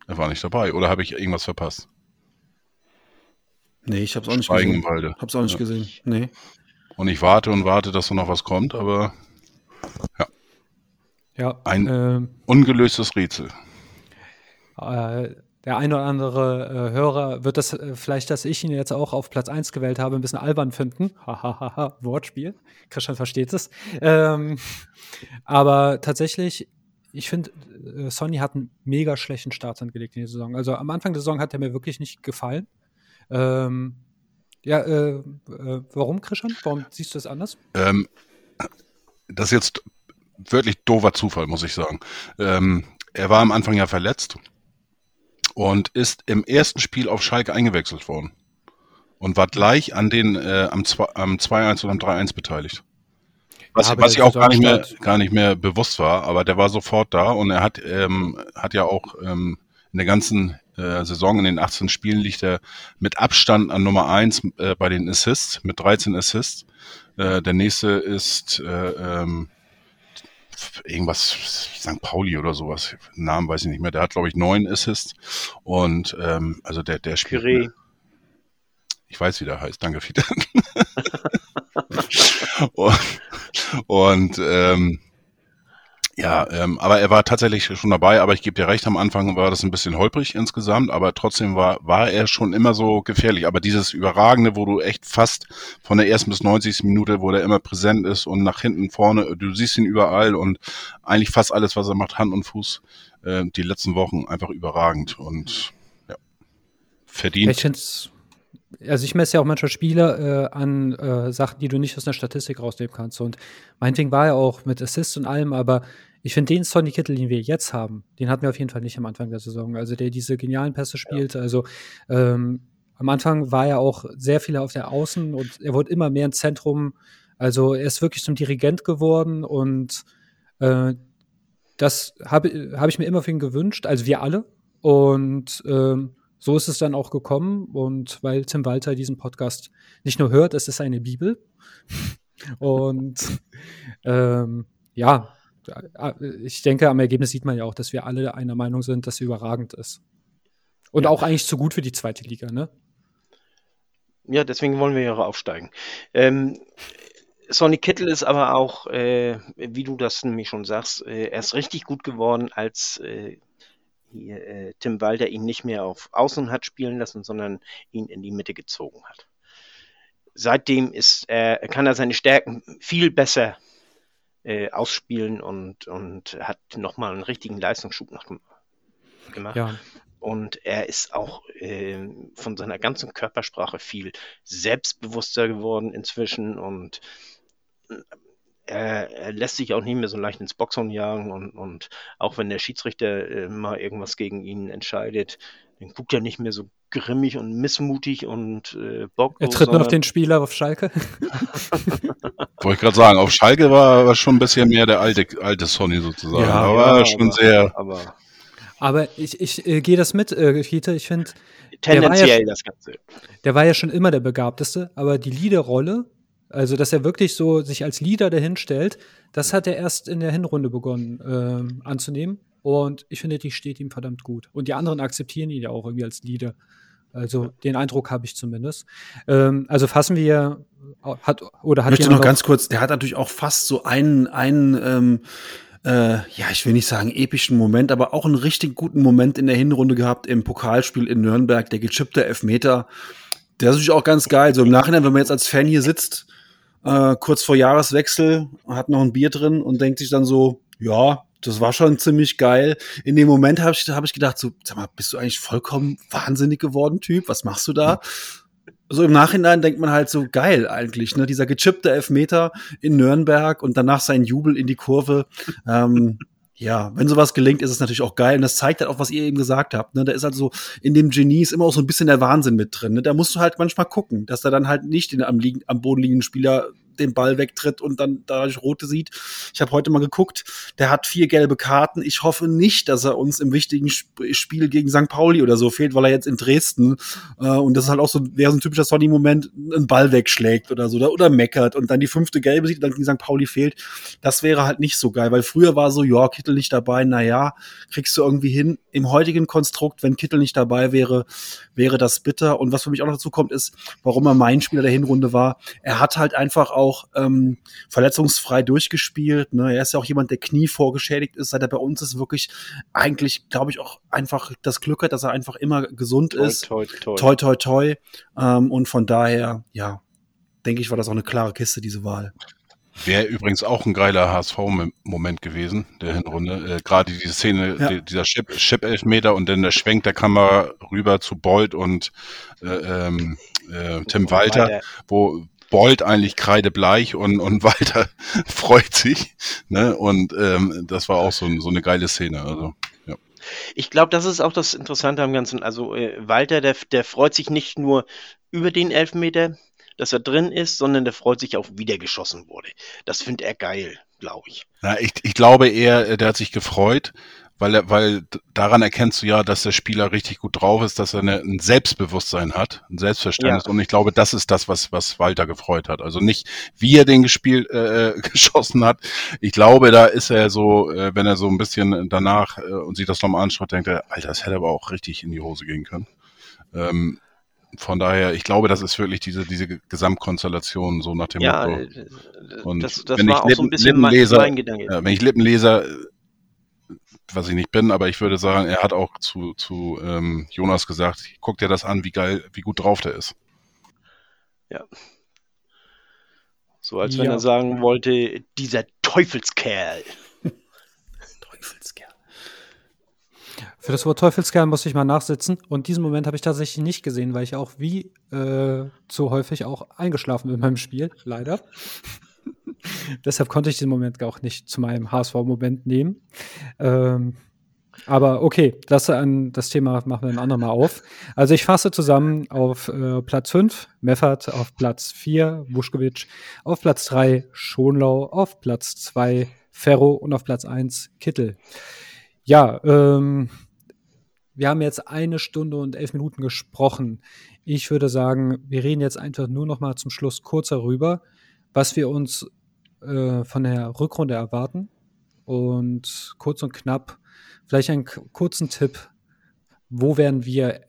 Er war nicht dabei. Oder habe ich irgendwas verpasst? Nee, ich hab's auch nicht Schweigen gesehen. Walde. Hab's auch nicht Ja. gesehen. Nee. Und ich warte und warte, dass da noch was kommt, aber Ja, Ein- ähm, ungelöstes Rätsel. Äh, der ein oder andere äh, Hörer wird das äh, vielleicht, dass ich ihn jetzt auch auf Platz 1 gewählt habe, ein bisschen albern finden. Hahaha, Wortspiel. Christian versteht es. Ähm, aber tatsächlich, ich finde, äh, Sonny hat einen mega schlechten Start angelegt in der Saison. Also am Anfang der Saison hat er mir wirklich nicht gefallen. Ähm, ja, äh, äh, warum, Christian? Warum siehst du das anders? Ähm, das ist jetzt wirklich doofer Zufall, muss ich sagen. Ähm, er war am Anfang ja verletzt und ist im ersten Spiel auf Schalke eingewechselt worden und war gleich an den äh, am 2-1 oder am 3-1 beteiligt. Was, ja, was ich auch gar nicht, mehr, gar nicht mehr bewusst war, aber der war sofort da und er hat, ähm, hat ja auch ähm, in der ganzen äh, Saison, in den 18 Spielen liegt er mit Abstand an Nummer 1 äh, bei den Assists, mit 13 Assists. Äh, der nächste ist äh, ähm, irgendwas, St. Pauli oder sowas, Namen weiß ich nicht mehr. Der hat, glaube ich, neun Assists und ähm, also der, der spielt. Püree. Ich weiß, wie der heißt. Danke, Fiete. und und ähm, ja, ähm, aber er war tatsächlich schon dabei, aber ich gebe dir recht, am Anfang war das ein bisschen holprig insgesamt, aber trotzdem war, war er schon immer so gefährlich. Aber dieses Überragende, wo du echt fast von der ersten bis 90. Minute, wo der immer präsent ist und nach hinten vorne, du siehst ihn überall und eigentlich fast alles, was er macht, Hand und Fuß, äh, die letzten Wochen einfach überragend und ja, verdient. Ich also ich messe ja auch manchmal Spieler äh, an äh, Sachen, die du nicht aus einer Statistik rausnehmen kannst. Und meinetwegen war er auch mit Assists und allem, aber ich finde den Sonny Kittel, den wir jetzt haben, den hatten wir auf jeden Fall nicht am Anfang der Saison. Also der diese genialen Pässe spielt. Ja. Also ähm, am Anfang war er auch sehr viel auf der Außen und er wurde immer mehr im Zentrum. Also er ist wirklich zum Dirigent geworden und äh, das habe hab ich mir immer für ihn gewünscht, also wir alle. Und ähm, so ist es dann auch gekommen. Und weil Tim Walter diesen Podcast nicht nur hört, es ist eine Bibel. und ähm, ja, ich denke, am Ergebnis sieht man ja auch, dass wir alle einer Meinung sind, dass sie überragend ist. Und ja. auch eigentlich zu gut für die zweite Liga, ne? Ja, deswegen wollen wir ja aufsteigen. Ähm, Sonny Kittel ist aber auch, äh, wie du das nämlich schon sagst, äh, erst richtig gut geworden, als äh, äh, Tim Walter ihn nicht mehr auf Außen hat spielen lassen, sondern ihn in die Mitte gezogen hat. Seitdem ist, äh, kann er seine Stärken viel besser äh, ausspielen und, und hat nochmal einen richtigen Leistungsschub nach, gemacht. Ja. Und er ist auch äh, von seiner ganzen Körpersprache viel selbstbewusster geworden inzwischen und er, er, lässt sich auch nicht mehr so leicht ins Boxhorn jagen und, und auch wenn der Schiedsrichter äh, mal irgendwas gegen ihn entscheidet, dann guckt er nicht mehr so grimmig und missmutig und äh, bocklos. Er tritt nur noch den Spieler auf Schalke. Wollte ich gerade sagen, auf Schalke war, war schon ein bisschen mehr der alte, alte Sonny sozusagen. Ja, aber ja, schon aber, sehr. Aber, aber ich, ich äh, gehe das mit, äh, Fiete. Ich finde. Tendenziell ja, das Ganze. Der war ja schon immer der Begabteste, aber die Leaderrolle also, dass er wirklich so sich als Leader dahinstellt, das hat er erst in der Hinrunde begonnen ähm, anzunehmen. Und ich finde, die steht ihm verdammt gut. Und die anderen akzeptieren ihn ja auch irgendwie als Leader. Also den Eindruck habe ich zumindest. Ähm, also fassen wir hat oder hat ich möchte noch ganz kurz. Der hat natürlich auch fast so einen einen ähm, äh, ja, ich will nicht sagen epischen Moment, aber auch einen richtig guten Moment in der Hinrunde gehabt im Pokalspiel in Nürnberg, der gechippte Elfmeter. Der ist natürlich auch ganz geil. So im Nachhinein, wenn man jetzt als Fan hier sitzt, äh, kurz vor Jahreswechsel, hat noch ein Bier drin und denkt sich dann so, ja, das war schon ziemlich geil. In dem Moment habe ich, hab ich gedacht, so, sag mal, bist du eigentlich vollkommen wahnsinnig geworden, Typ? Was machst du da? So im Nachhinein denkt man halt so geil eigentlich, ne? Dieser gechippte Elfmeter in Nürnberg und danach sein Jubel in die Kurve. Ähm, ja, wenn sowas gelingt, ist es natürlich auch geil. Und das zeigt halt auch, was ihr eben gesagt habt. Ne? Da ist halt so, in dem Genie ist immer auch so ein bisschen der Wahnsinn mit drin. Ne? Da musst du halt manchmal gucken, dass er dann halt nicht den am, liegen, am Boden liegenden Spieler den Ball wegtritt und dann dadurch rote sieht. Ich habe heute mal geguckt, der hat vier gelbe Karten. Ich hoffe nicht, dass er uns im wichtigen Spiel gegen St. Pauli oder so fehlt, weil er jetzt in Dresden äh, und das ist halt auch so, wäre so ein typischer Sonny-Moment, einen Ball wegschlägt oder so oder, oder meckert und dann die fünfte gelbe sieht und dann gegen St. Pauli fehlt. Das wäre halt nicht so geil, weil früher war so, ja, Kittel nicht dabei, na ja, kriegst du irgendwie hin. Im heutigen Konstrukt, wenn Kittel nicht dabei wäre, wäre das bitter. Und was für mich auch noch dazu kommt, ist, warum er mein Spieler der Hinrunde war. Er hat halt einfach auch auch ähm, verletzungsfrei durchgespielt. Ne? Er ist ja auch jemand, der Knie vorgeschädigt ist, seit er bei uns ist, wirklich eigentlich, glaube ich, auch einfach das Glück hat, dass er einfach immer gesund toi, ist. Toi, toi. toi, toi, toi. Ähm, und von daher, ja, denke ich, war das auch eine klare Kiste, diese Wahl. Wäre übrigens auch ein geiler HSV-Moment gewesen, der Hinrunde. Äh, Gerade diese Szene, Ja. die, dieser Chip-Elfmeter und dann der Schwenk der Kamera rüber zu Bolt und äh, ähm, äh, Tim Walter, wo Bolt eigentlich kreidebleich und, und Walter freut sich. Ne? Und ähm, das war auch so, so eine geile Szene. Also, ja. Ich glaube, das ist auch das Interessante am Ganzen. Also äh, Walter, der, der freut sich nicht nur über den Elfmeter, dass er drin ist, sondern der freut sich auch, wie der geschossen wurde. Das findet er geil, glaube ich. Na, ich, ich glaube eher, äh, der hat sich gefreut, weil er, weil daran erkennst du ja, dass der Spieler richtig gut drauf ist, dass er eine, ein Selbstbewusstsein hat, ein Selbstverständnis. Und ich glaube, das ist das, was, was Walter gefreut hat. Also nicht, wie er den gespielt, äh, geschossen hat. Ich glaube, da ist er so, äh, wenn er so ein bisschen danach äh, und sich das nochmal anschaut, denkt er, Alter, das hätte aber auch richtig in die Hose gehen können. Ähm, von daher, ich glaube, das ist wirklich diese, diese Gesamtkonstellation, so nach dem Ja, Motto. äh, Und das, das wenn war ich auch so ein Lippen- bisschen mein, Lippenleser- mein Gedanke. Ja, wenn ich Lippenleser, äh, was ich nicht bin, aber ich würde sagen, er hat auch zu, zu ähm, Jonas gesagt, guck dir das an, wie geil, wie gut drauf der ist. So als wenn Ja. er sagen wollte, dieser Teufelskerl. Teufelskerl. Für das Wort Teufelskerl muss ich mal nachsitzen. Und diesen Moment habe ich tatsächlich nicht gesehen, weil ich auch wie äh, zu häufig auch eingeschlafen bin beim Spiel, leider. Deshalb konnte ich den Moment auch nicht zu meinem HSV-Moment nehmen. Ähm, aber okay, das, an, das Thema machen wir ein andermal auf. Also ich fasse zusammen auf äh, Platz 5 Meffert, auf Platz 4 Vuskovic, auf Platz 3 Schonlau, auf Platz 2 Ferro und auf Platz 1 Kittel. Ja, ähm, wir haben jetzt eine Stunde und elf Minuten gesprochen. Ich würde sagen, wir reden jetzt einfach nur noch mal zum Schluss kurz darüber, was wir uns äh, von der Rückrunde erwarten. Und kurz und knapp, vielleicht einen kurzen Tipp, wo werden wir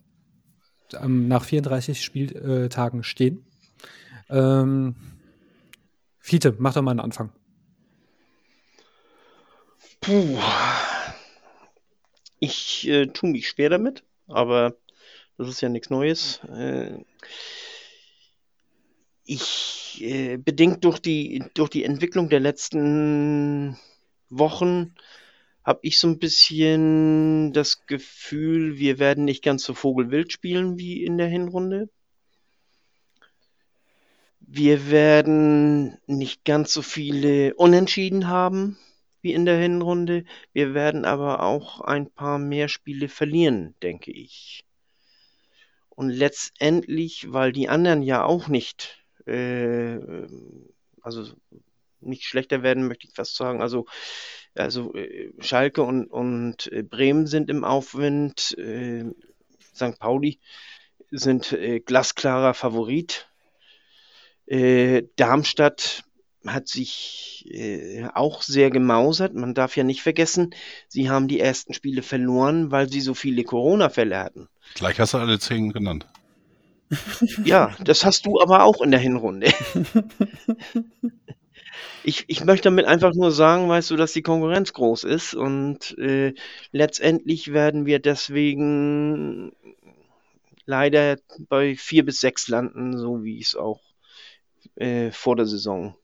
ähm, nach 34 Spieltagen stehen? Ähm, Fiete, mach doch mal einen Anfang. Puh. Ich äh, tue mich schwer damit, aber das ist ja nichts Neues. Äh, ich, äh, bedingt durch die, durch die Entwicklung der letzten Wochen, habe ich so ein bisschen das Gefühl, wir werden nicht ganz so vogelwild spielen wie in der Hinrunde. Wir werden nicht ganz so viele Unentschieden haben wie in der Hinrunde. Wir werden aber auch ein paar mehr Spiele verlieren, denke ich. Und letztendlich, weil die anderen ja auch nicht, äh, also nicht schlechter werden, möchte ich fast sagen. Also, also äh, Schalke und, und äh, Bremen sind im Aufwind. Äh, St. Pauli sind äh, glasklarer Favorit. Äh, Darmstadt hat sich äh, auch sehr gemausert. Man darf ja nicht vergessen, sie haben die ersten Spiele verloren, weil sie so viele Corona-Fälle hatten. Gleich hast du alle zehn genannt. Ja, das hast du aber auch in der Hinrunde. Ich, ich möchte damit einfach nur sagen, weißt du, dass die Konkurrenz groß ist und äh, letztendlich werden wir deswegen leider bei vier bis sechs landen, so wie ich es auch äh, vor der Saison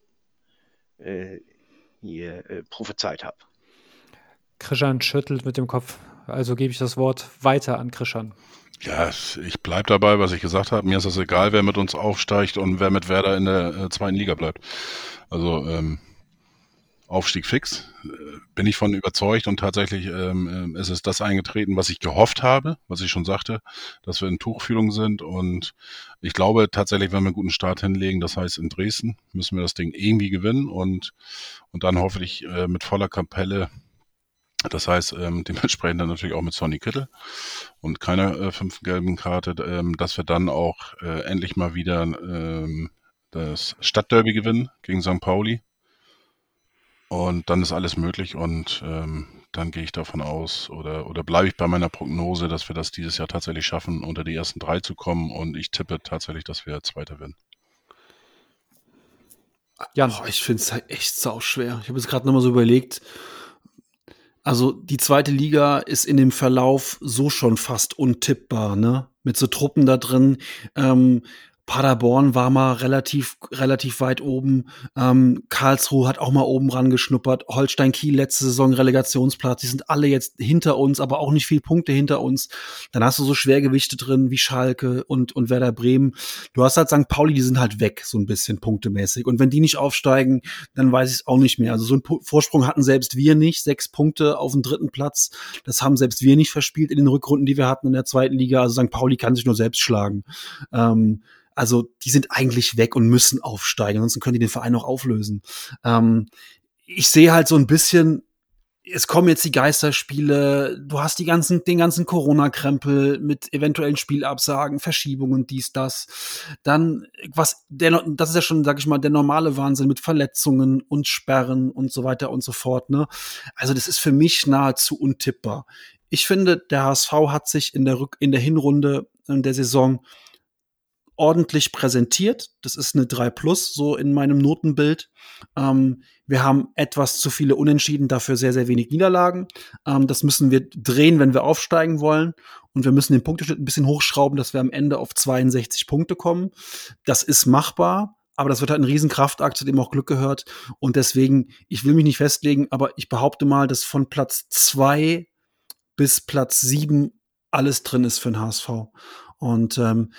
äh, hier äh, prophezeit habe. Krishan schüttelt mit dem Kopf. Also gebe ich das Wort weiter an Krishan. Ja, ich bleib dabei, was ich gesagt habe. Mir ist es egal, wer mit uns aufsteigt und wer mit Werder in der äh, zweiten Liga bleibt. Also ähm, Aufstieg fix, äh, bin ich von überzeugt und tatsächlich ähm, äh, ist es das eingetreten, was ich gehofft habe, was ich schon sagte, dass wir in Tuchfühlung sind und ich glaube tatsächlich, wenn wir einen guten Start hinlegen, das heißt in Dresden, müssen wir das Ding irgendwie gewinnen und, und dann hoffentlich äh, mit voller Kapelle das heißt, ähm, dementsprechend dann natürlich auch mit Sonny Kittel und keiner äh, fünften gelben Karte, ähm, dass wir dann auch äh, endlich mal wieder ähm, das Stadtderby gewinnen gegen St. Pauli. Und dann ist alles möglich und ähm, dann gehe ich davon aus oder, oder bleibe ich bei meiner Prognose, dass wir das dieses Jahr tatsächlich schaffen, unter die ersten drei zu kommen und ich tippe tatsächlich, dass wir Zweiter werden. Jan, Oh, ich finde es halt echt sau schwer. Ich habe jetzt gerade noch mal so überlegt. Also die zweite Liga ist in dem Verlauf so schon fast untippbar, ne? Mit so Truppen da drin. Ähm, Paderborn war mal relativ, relativ weit oben. Ähm, Karlsruhe hat auch mal oben ran geschnuppert. Holstein Kiel letzte Saison Relegationsplatz. Die sind alle jetzt hinter uns, aber auch nicht viel Punkte hinter uns. Dann hast du so Schwergewichte drin wie Schalke und, und Werder Bremen. Du hast halt St. Pauli, die sind halt weg, so ein bisschen punktemäßig. Und wenn die nicht aufsteigen, dann weiß ich es auch nicht mehr. Also so einen Vorsprung hatten selbst wir nicht. Sechs Punkte auf dem dritten Platz. Das haben selbst wir nicht verspielt in den Rückrunden, die wir hatten in der zweiten Liga. Also St. Pauli kann sich nur selbst schlagen. Ähm, also die sind eigentlich weg und müssen aufsteigen, ansonsten können die den Verein auch auflösen. Ähm, ich sehe halt so ein bisschen, es kommen jetzt die Geisterspiele, du hast die ganzen, den ganzen Corona-Krempel mit eventuellen Spielabsagen, Verschiebungen, dies, das. Dann, was, der, das ist ja schon, sag ich mal, der normale Wahnsinn mit Verletzungen und Sperren und so weiter und so fort, ne? Also, das ist für mich nahezu untippbar. Ich finde, der HSV hat sich in der Rück, in der Hinrunde der Saison ordentlich präsentiert. Das ist eine 3 Plus, so in meinem Notenbild. Ähm, wir haben etwas zu viele Unentschieden, dafür sehr, sehr wenig Niederlagen. Ähm, das müssen wir drehen, wenn wir aufsteigen wollen. Und wir müssen den Punkteschnitt ein bisschen hochschrauben, dass wir am Ende auf 62 Punkte kommen. Das ist machbar. Aber das wird halt ein Riesenkraftakt, zu dem auch Glück gehört. Und deswegen, ich will mich nicht festlegen, aber ich behaupte mal, dass von Platz 2 bis Platz 7 alles drin ist für den HSV. Und ähm,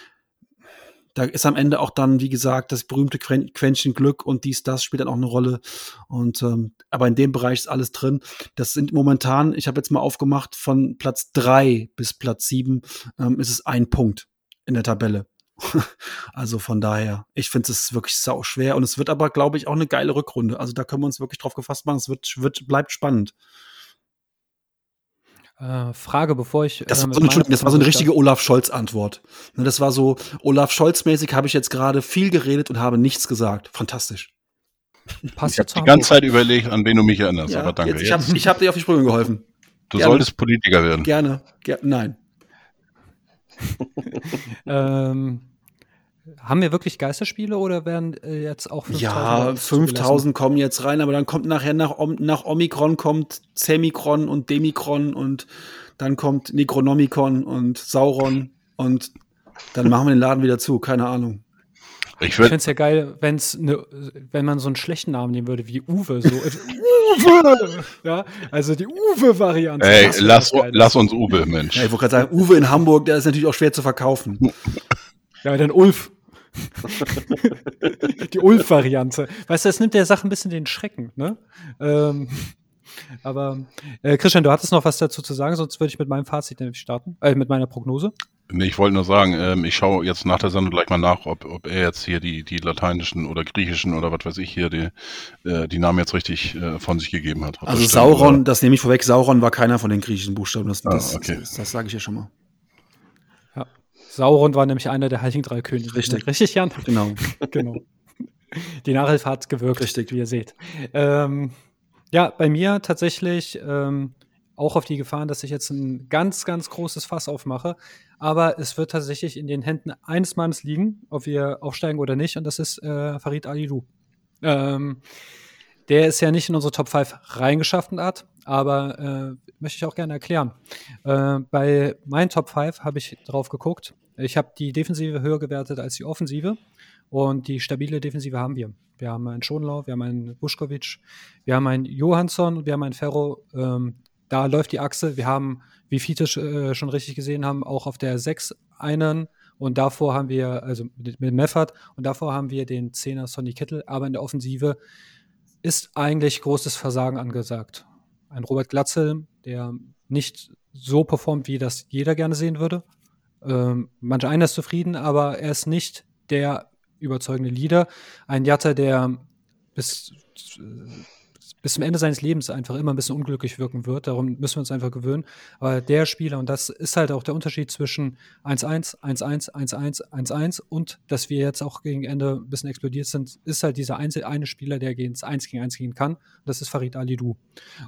da ist am Ende auch dann, wie gesagt, das berühmte Quäntchen Glück und dies, das spielt dann auch eine Rolle. Und ähm, aber in dem Bereich ist alles drin. Das sind momentan, ich habe jetzt mal aufgemacht, von Platz drei bis Platz sieben ähm, ist es ein Punkt in der Tabelle. also von daher, ich finde es wirklich sau schwer und es wird aber, glaube ich, auch eine geile Rückrunde. Also da können wir uns wirklich drauf gefasst machen. Es wird, wird bleibt spannend. Äh, Frage, bevor ich. Das, äh, war, so, Entschuldigung, das war so eine richtige Olaf Scholz-Antwort. Ne, das war so, Olaf Scholz-mäßig habe ich jetzt gerade viel geredet und habe nichts gesagt. Fantastisch. Passt ich habe die ganze Zeit überlegt, an wen du mich erinnerst, ja, aber danke. Jetzt, ich habe hab dir auf die Sprünge geholfen. Du Gerne. solltest Politiker werden. Gerne. Ger nein. ähm, haben wir wirklich Geisterspiele oder werden äh, jetzt auch 5000? Ja, 5000 kommen jetzt rein, aber dann kommt nachher nach, nach Omikron kommt Semikron und Demikron und dann kommt Necronomicon und Sauron und dann machen wir den Laden wieder zu, keine Ahnung. Ich, ich finde es ja geil, wenn's ne, wenn man so einen schlechten Namen nehmen würde wie Uwe. So. Uwe! Ja, also die Uwe-Variante. Ey, lass, lass uns Uwe, Mensch. Ja, ich wollte gerade sagen, Uwe in Hamburg, der ist natürlich auch schwer zu verkaufen. Ja, dann Ulf. die Ulf-Variante. Weißt du, das nimmt der Sache ein bisschen den Schrecken, ne? Ähm, aber äh, Christian, du hattest noch was dazu zu sagen, sonst würde ich mit meinem Fazit nämlich starten, äh, mit meiner Prognose. Nee, ich wollte nur sagen, ähm, ich schaue jetzt nach der Sendung gleich mal nach, ob, ob er jetzt hier die, die lateinischen oder griechischen oder was weiß ich hier, die, äh, die Namen jetzt richtig äh, von sich gegeben hat. Also das Sauron, oder? das nehme ich vorweg, Sauron war keiner von den griechischen Buchstaben, das, ah, okay. das, das sage ich ja schon mal. Sauron war nämlich einer der Heiligen Drei Könige. Richtig. Richtig, Jan? Genau. genau. Die Nachhilfe hat gewirkt, Richtig. wie ihr seht. Ähm, ja, bei mir tatsächlich ähm, auch auf die Gefahren, dass ich jetzt ein ganz, ganz großes Fass aufmache. Aber es wird tatsächlich in den Händen eines Mannes liegen, ob wir aufsteigen oder nicht. Und das ist äh, Farid Alidou. Ähm, der ist ja nicht in unsere Top 5 reingeschafft hat, aber äh, möchte ich auch gerne erklären. Äh, bei meinen Top 5 habe ich drauf geguckt. Ich habe die Defensive höher gewertet als die Offensive und die stabile Defensive haben wir. Wir haben einen Schonlau, wir haben einen Buschkovic, wir haben einen Johansson und wir haben einen Ferro. Ähm, da läuft die Achse. Wir haben, wie Fiete äh, schon richtig gesehen haben, auch auf der 6 einen und davor haben wir, also mit, mit Meffert, und davor haben wir den Zehner Sonny Kittel, aber in der Offensive ist eigentlich großes Versagen angesagt. Ein Robert Glatzel, der nicht so performt, wie das jeder gerne sehen würde. Ähm, manch einer ist zufrieden, aber er ist nicht der überzeugende Leader. Ein Jatta, der bis bis zum Ende seines Lebens einfach immer ein bisschen unglücklich wirken wird. Darum müssen wir uns einfach gewöhnen. Aber der Spieler, und das ist halt auch der Unterschied zwischen 1-1, 1-1, 1-1, 1-1 und dass wir jetzt auch gegen Ende ein bisschen explodiert sind, ist halt dieser einzel eine Spieler, der ins 1 gegen 1 gehen kann. Das ist Farid Alidou.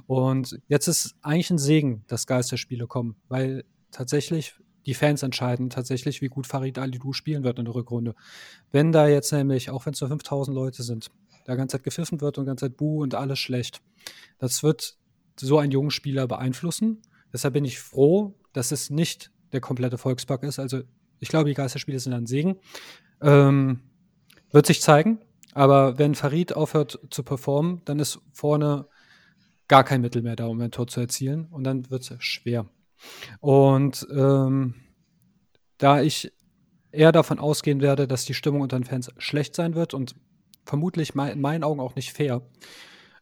Und jetzt ist eigentlich ein Segen, dass Geisterspiele kommen, weil tatsächlich die Fans entscheiden tatsächlich, wie gut Farid Alidou spielen wird in der Rückrunde. Wenn da jetzt nämlich, auch wenn es nur 5000 Leute sind, da ganze Zeit gepfiffen wird und ganze Zeit Buh und alles schlecht. Das wird so einen jungen Spieler beeinflussen. Deshalb bin ich froh, dass es nicht der komplette Volkspark ist. Also Ich glaube, die Geisterspiele sind ein Segen. Ähm, wird sich zeigen. Aber wenn Farid aufhört zu performen, dann ist vorne gar kein Mittel mehr da, um ein Tor zu erzielen. Und dann wird es schwer. Und ähm, da ich eher davon ausgehen werde, dass die Stimmung unter den Fans schlecht sein wird und vermutlich in meinen Augen auch nicht fair,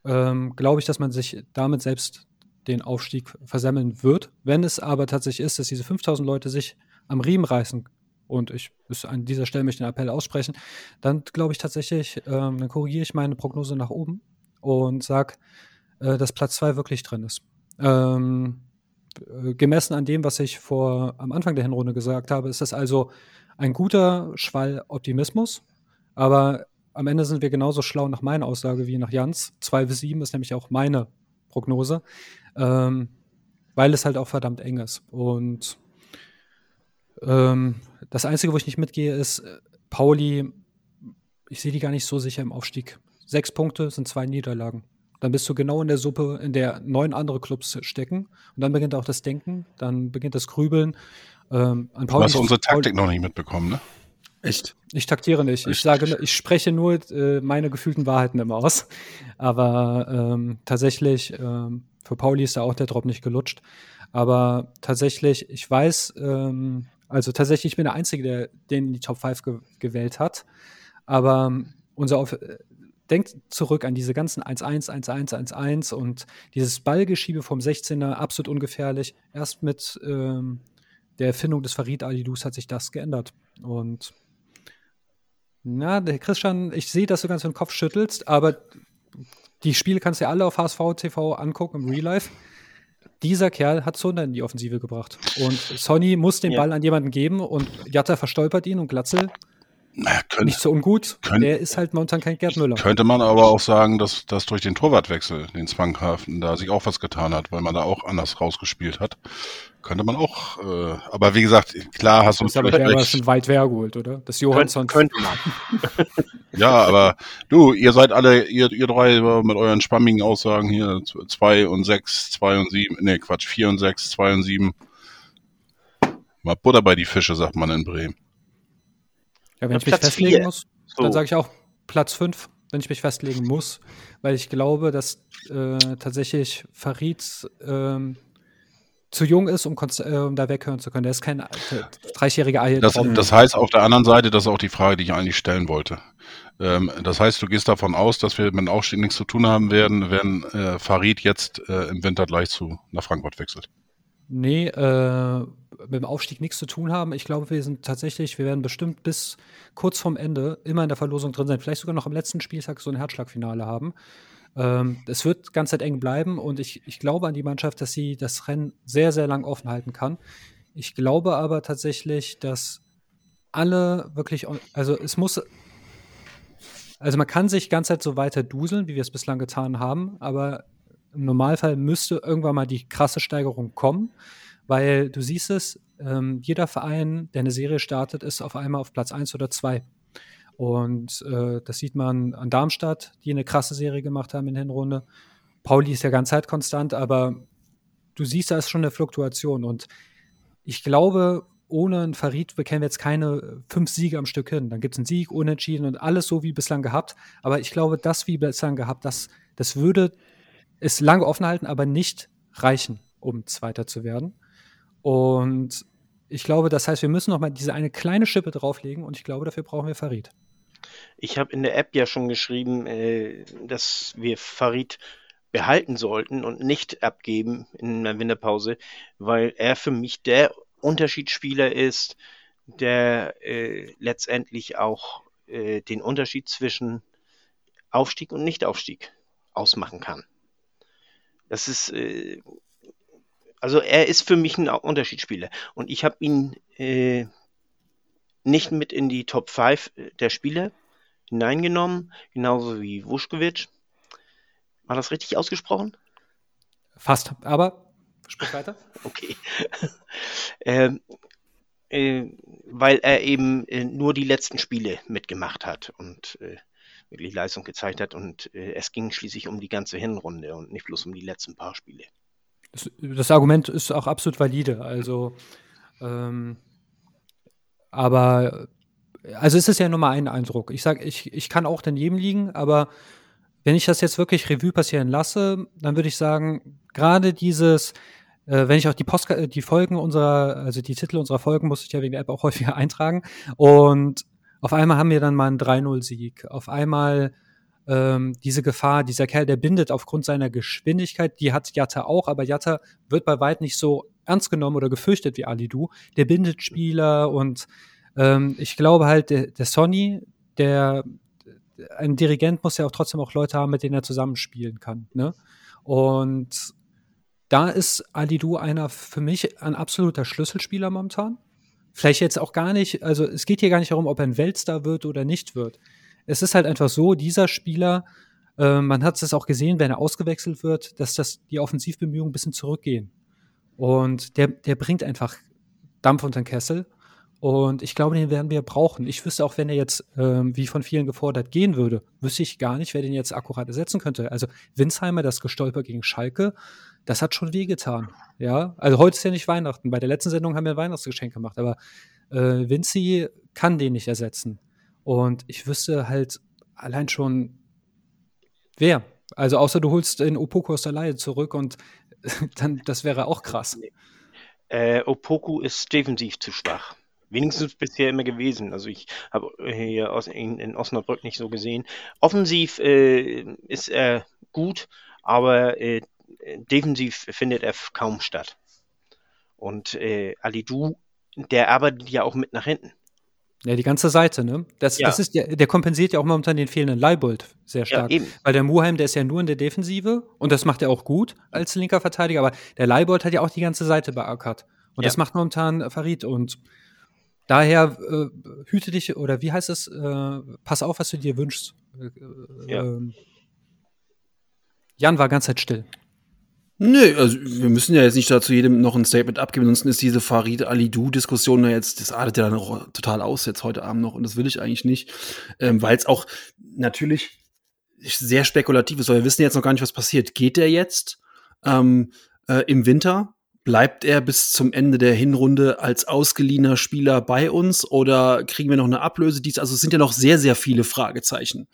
ähm, glaube ich, dass man sich damit selbst den Aufstieg versemmeln wird. Wenn es aber tatsächlich ist, dass diese 5000 Leute sich am Riemen reißen und ich muss an dieser Stelle möchte den Appell aussprechen, dann glaube ich tatsächlich, ähm, dann korrigiere ich meine Prognose nach oben und sage, äh, dass Platz 2 wirklich drin ist. Ähm, äh, gemessen an dem, was ich vor am Anfang der Hinrunde gesagt habe, ist das also ein guter Schwall Optimismus, aber am Ende sind wir genauso schlau nach meiner Aussage wie nach Jans. 2 bis 7 ist nämlich auch meine Prognose, ähm, weil es halt auch verdammt eng ist. Und ähm, das Einzige, wo ich nicht mitgehe, ist äh, Pauli. Ich sehe die gar nicht so sicher im Aufstieg. Sechs Punkte sind zwei Niederlagen. Dann bist du genau in der Suppe, in der neun andere Clubs stecken. Und dann beginnt auch das Denken, dann beginnt das Grübeln. Ähm, an Pauli, du hast unsere Taktik Pauli, noch nicht mitbekommen, ne? Echt? Ich taktiere nicht. Ich sage, ich spreche nur äh, meine gefühlten Wahrheiten immer aus. Aber ähm, tatsächlich, ähm, für Pauli ist da auch der Drop nicht gelutscht. Aber tatsächlich, ich weiß, ähm, also tatsächlich, ich bin der Einzige, der den in die Top 5 ge gewählt hat. Aber ähm, unser Auf äh, denkt zurück an diese ganzen 1-1, 1-1, 1-1 und dieses Ballgeschiebe vom 16er, absolut ungefährlich. Erst mit ähm, der Erfindung des Farid Ali-Dus hat sich das geändert. Und na, der Christian, ich sehe, dass du ganz den Kopf schüttelst, aber die Spiele kannst du ja alle auf HSV TV angucken im Real Life. Dieser Kerl hat Sonne in die Offensive gebracht. Und Sonny muss den ja. Ball an jemanden geben und Jatta verstolpert ihn und Glatzel naja, könnte, nicht so ungut. Könnte, der ist halt momentan kein Gerd Müller. Könnte man aber auch sagen, dass, dass durch den Torwartwechsel, den Zwanghaften, da sich auch was getan hat, weil man da auch anders rausgespielt hat. Könnte man auch, äh, aber wie gesagt, klar hast du uns aber der war schon weit hergeholt, oder? Das Johansson. Könnte man. ja, aber du, ihr seid alle, ihr, ihr drei mit euren spammigen Aussagen hier, zwei und sechs, zwei und sieben, nee, Quatsch, vier und sechs, zwei und sieben. Mal Butter bei die Fische, sagt man in Bremen. Ja, wenn ich mich festlegen vier. muss, so. dann sage ich auch Platz 5, wenn ich mich festlegen muss, weil ich glaube, dass äh, tatsächlich Farid ähm, zu jung ist, um, äh, um da weghören zu können. Der ist kein äh, 30-jähriger Ei. Das, das, heißt auf der anderen Seite, das ist auch die Frage, die ich eigentlich stellen wollte. Ähm, das heißt, du gehst davon aus, dass wir mit dem Aufstieg nichts zu tun haben werden, wenn äh, Farid jetzt äh, im Winter gleich zu nach Frankfurt wechselt. Nee, äh, mit dem Aufstieg nichts zu tun haben. Ich glaube, wir sind tatsächlich, wir werden bestimmt bis kurz vorm Ende immer in der Verlosung drin sein. Vielleicht sogar noch am letzten Spieltag so ein Herzschlagfinale haben. Ähm, es wird ganz Zeit eng bleiben und ich, ich glaube an die Mannschaft, dass sie das Rennen sehr, sehr lang offen halten kann. Ich glaube aber tatsächlich, dass alle wirklich, also es muss, also man kann sich ganz Zeit so weiter duseln, wie wir es bislang getan haben, aber im Normalfall müsste irgendwann mal die krasse Steigerung kommen, weil du siehst es, ähm, jeder Verein, der eine Serie startet, ist auf einmal auf Platz 1 oder 2. Und äh, das sieht man an Darmstadt, die eine krasse Serie gemacht haben in der Hinrunde. Pauli ist ja ganz Zeit konstant, aber du siehst, da ist schon eine Fluktuation. Und ich glaube, ohne einen Farid bekämen wir jetzt keine fünf Siege am Stück hin. Dann gibt es einen Sieg, Unentschieden und alles so wie bislang gehabt. Aber ich glaube, das wie bislang gehabt, das, das würde es lange offen halten, aber nicht reichen, um Zweiter zu werden. Und ich glaube, das heißt, wir müssen noch mal diese eine kleine Schippe drauflegen und ich glaube, dafür brauchen wir Farid. Ich habe in der App ja schon geschrieben, äh, dass wir Farid behalten sollten und nicht abgeben in der Winterpause, weil er für mich der Unterschiedsspieler ist, der äh, letztendlich auch äh, den Unterschied zwischen Aufstieg und Nichtaufstieg ausmachen kann. Das ist, äh, also er ist für mich ein Unterschiedsspieler. Und ich habe ihn äh, nicht mit in die Top 5 äh, der Spieler hineingenommen, genauso wie Wuschkewitsch. War das richtig ausgesprochen? Fast, aber sprich weiter. okay. ähm, äh, weil er eben äh, nur die letzten Spiele mitgemacht hat und äh, wirklich Leistung gezeigt hat. Und äh, es ging schließlich um die ganze Hinrunde und nicht bloß um die letzten paar Spiele. Das, das Argument ist auch absolut valide. Also ähm, Aber also es ist ja nur mal ein Eindruck. Ich sage, ich, ich kann auch daneben liegen, aber wenn ich das jetzt wirklich Revue passieren lasse, dann würde ich sagen, gerade dieses, äh, wenn ich auch die, Post die Folgen unserer, also die Titel unserer Folgen, muss ich ja wegen der App auch häufiger eintragen. Und auf einmal haben wir dann mal einen 3-0-Sieg. Auf einmal ähm, diese Gefahr, dieser Kerl, der bindet aufgrund seiner Geschwindigkeit, die hat Jatta auch, aber Jatta wird bei weit nicht so ernst genommen oder gefürchtet wie Alidu. Der bindet Spieler und ähm, ich glaube halt, der, der Sonny, der ein Dirigent muss ja auch trotzdem auch Leute haben, mit denen er zusammenspielen kann. Ne? Und da ist Alidu einer für mich ein absoluter Schlüsselspieler momentan. Vielleicht jetzt auch gar nicht, also es geht hier gar nicht darum, ob er ein Weltstar wird oder nicht wird. Es ist halt einfach so, dieser Spieler, äh, man hat es auch gesehen, wenn er ausgewechselt wird, dass das die Offensivbemühungen ein bisschen zurückgehen. Und der, der bringt einfach Dampf unter den Kessel. Und ich glaube, den werden wir brauchen. Ich wüsste auch, wenn er jetzt, ähm, wie von vielen gefordert, gehen würde, wüsste ich gar nicht, wer den jetzt akkurat ersetzen könnte. Also Winsheimer, das Gestolper gegen Schalke, das hat schon wehgetan. Ja, also heute ist ja nicht Weihnachten. Bei der letzten Sendung haben wir ein Weihnachtsgeschenk gemacht, aber äh, Vinci kann den nicht ersetzen. Und ich wüsste halt allein schon, wer. Also außer du holst in Opoku aus der Laie zurück und dann, das wäre auch krass. Äh, Opoku ist defensiv zu schwach. Wenigstens bisher immer gewesen. Also ich habe hier aus, in, in, Osnabrück nicht so gesehen. Offensiv äh, ist er gut, aber äh, defensiv findet er kaum statt. Und äh, Du, der arbeitet ja auch mit nach hinten. Ja, die ganze Seite, ne? Das, ja. das ist der, der kompensiert ja auch momentan den fehlenden Leibold sehr stark. Ja, eben. Weil der Muheim, der ist ja nur in der Defensive und das macht er auch gut als linker Verteidiger, aber der Leibold hat ja auch die ganze Seite beackert. Und ja. das macht momentan Farid und daher äh, hüte dich, oder wie heißt es, äh, pass auf, was du dir wünschst. Äh, ja. Ähm, Jan war ganz Zeit still. Nö, also wir müssen ja jetzt nicht dazu jedem noch ein Statement abgeben, ansonsten ist diese Farid Ali-Du-Diskussion ja jetzt, das artet ja dann auch total aus jetzt heute Abend noch und das will ich eigentlich nicht, ähm, weil es auch natürlich sehr spekulativ ist, weil wir wissen jetzt noch gar nicht, was passiert. Geht der jetzt ähm, äh, im Winter? Bleibt er bis zum Ende der Hinrunde als ausgeliehener Spieler bei uns oder kriegen wir noch eine Ablöse? Dies, also es sind ja noch sehr, sehr viele Fragezeichen.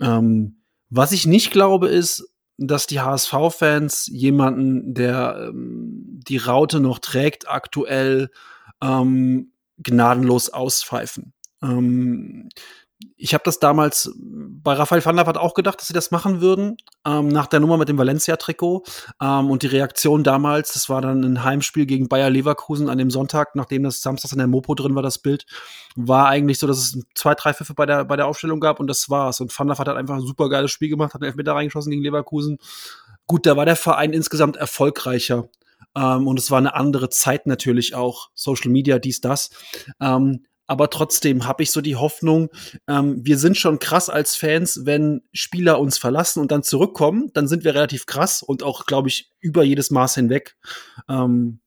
Ähm, was ich nicht glaube, ist, dass die HSV-Fans jemanden, der ähm, die Raute noch trägt, aktuell ähm, gnadenlos auspfeifen. Ähm, ich habe das damals bei Raphael van der Vaart auch gedacht, dass sie das machen würden, ähm, nach der Nummer mit dem Valencia-Trikot. Ähm, und die Reaktion damals, das war dann ein Heimspiel gegen Bayer Leverkusen an dem Sonntag, nachdem das samstags in der Mopo drin war, das Bild, war eigentlich so, dass es zwei, drei Pfiffe bei der, bei der Aufstellung gab und das war's. Und Van der Vaart hat einfach ein super geiles Spiel gemacht, hat einen Elfmeter reingeschossen gegen Leverkusen. Gut, da war der Verein insgesamt erfolgreicher. Ähm, und es war eine andere Zeit natürlich auch. Social Media, dies, das. Ähm, aber trotzdem habe ich so die Hoffnung, ähm, wir sind schon krass als Fans, wenn Spieler uns verlassen und dann zurückkommen, dann sind wir relativ krass und auch, glaube ich, über jedes Maß hinweg. Ähm,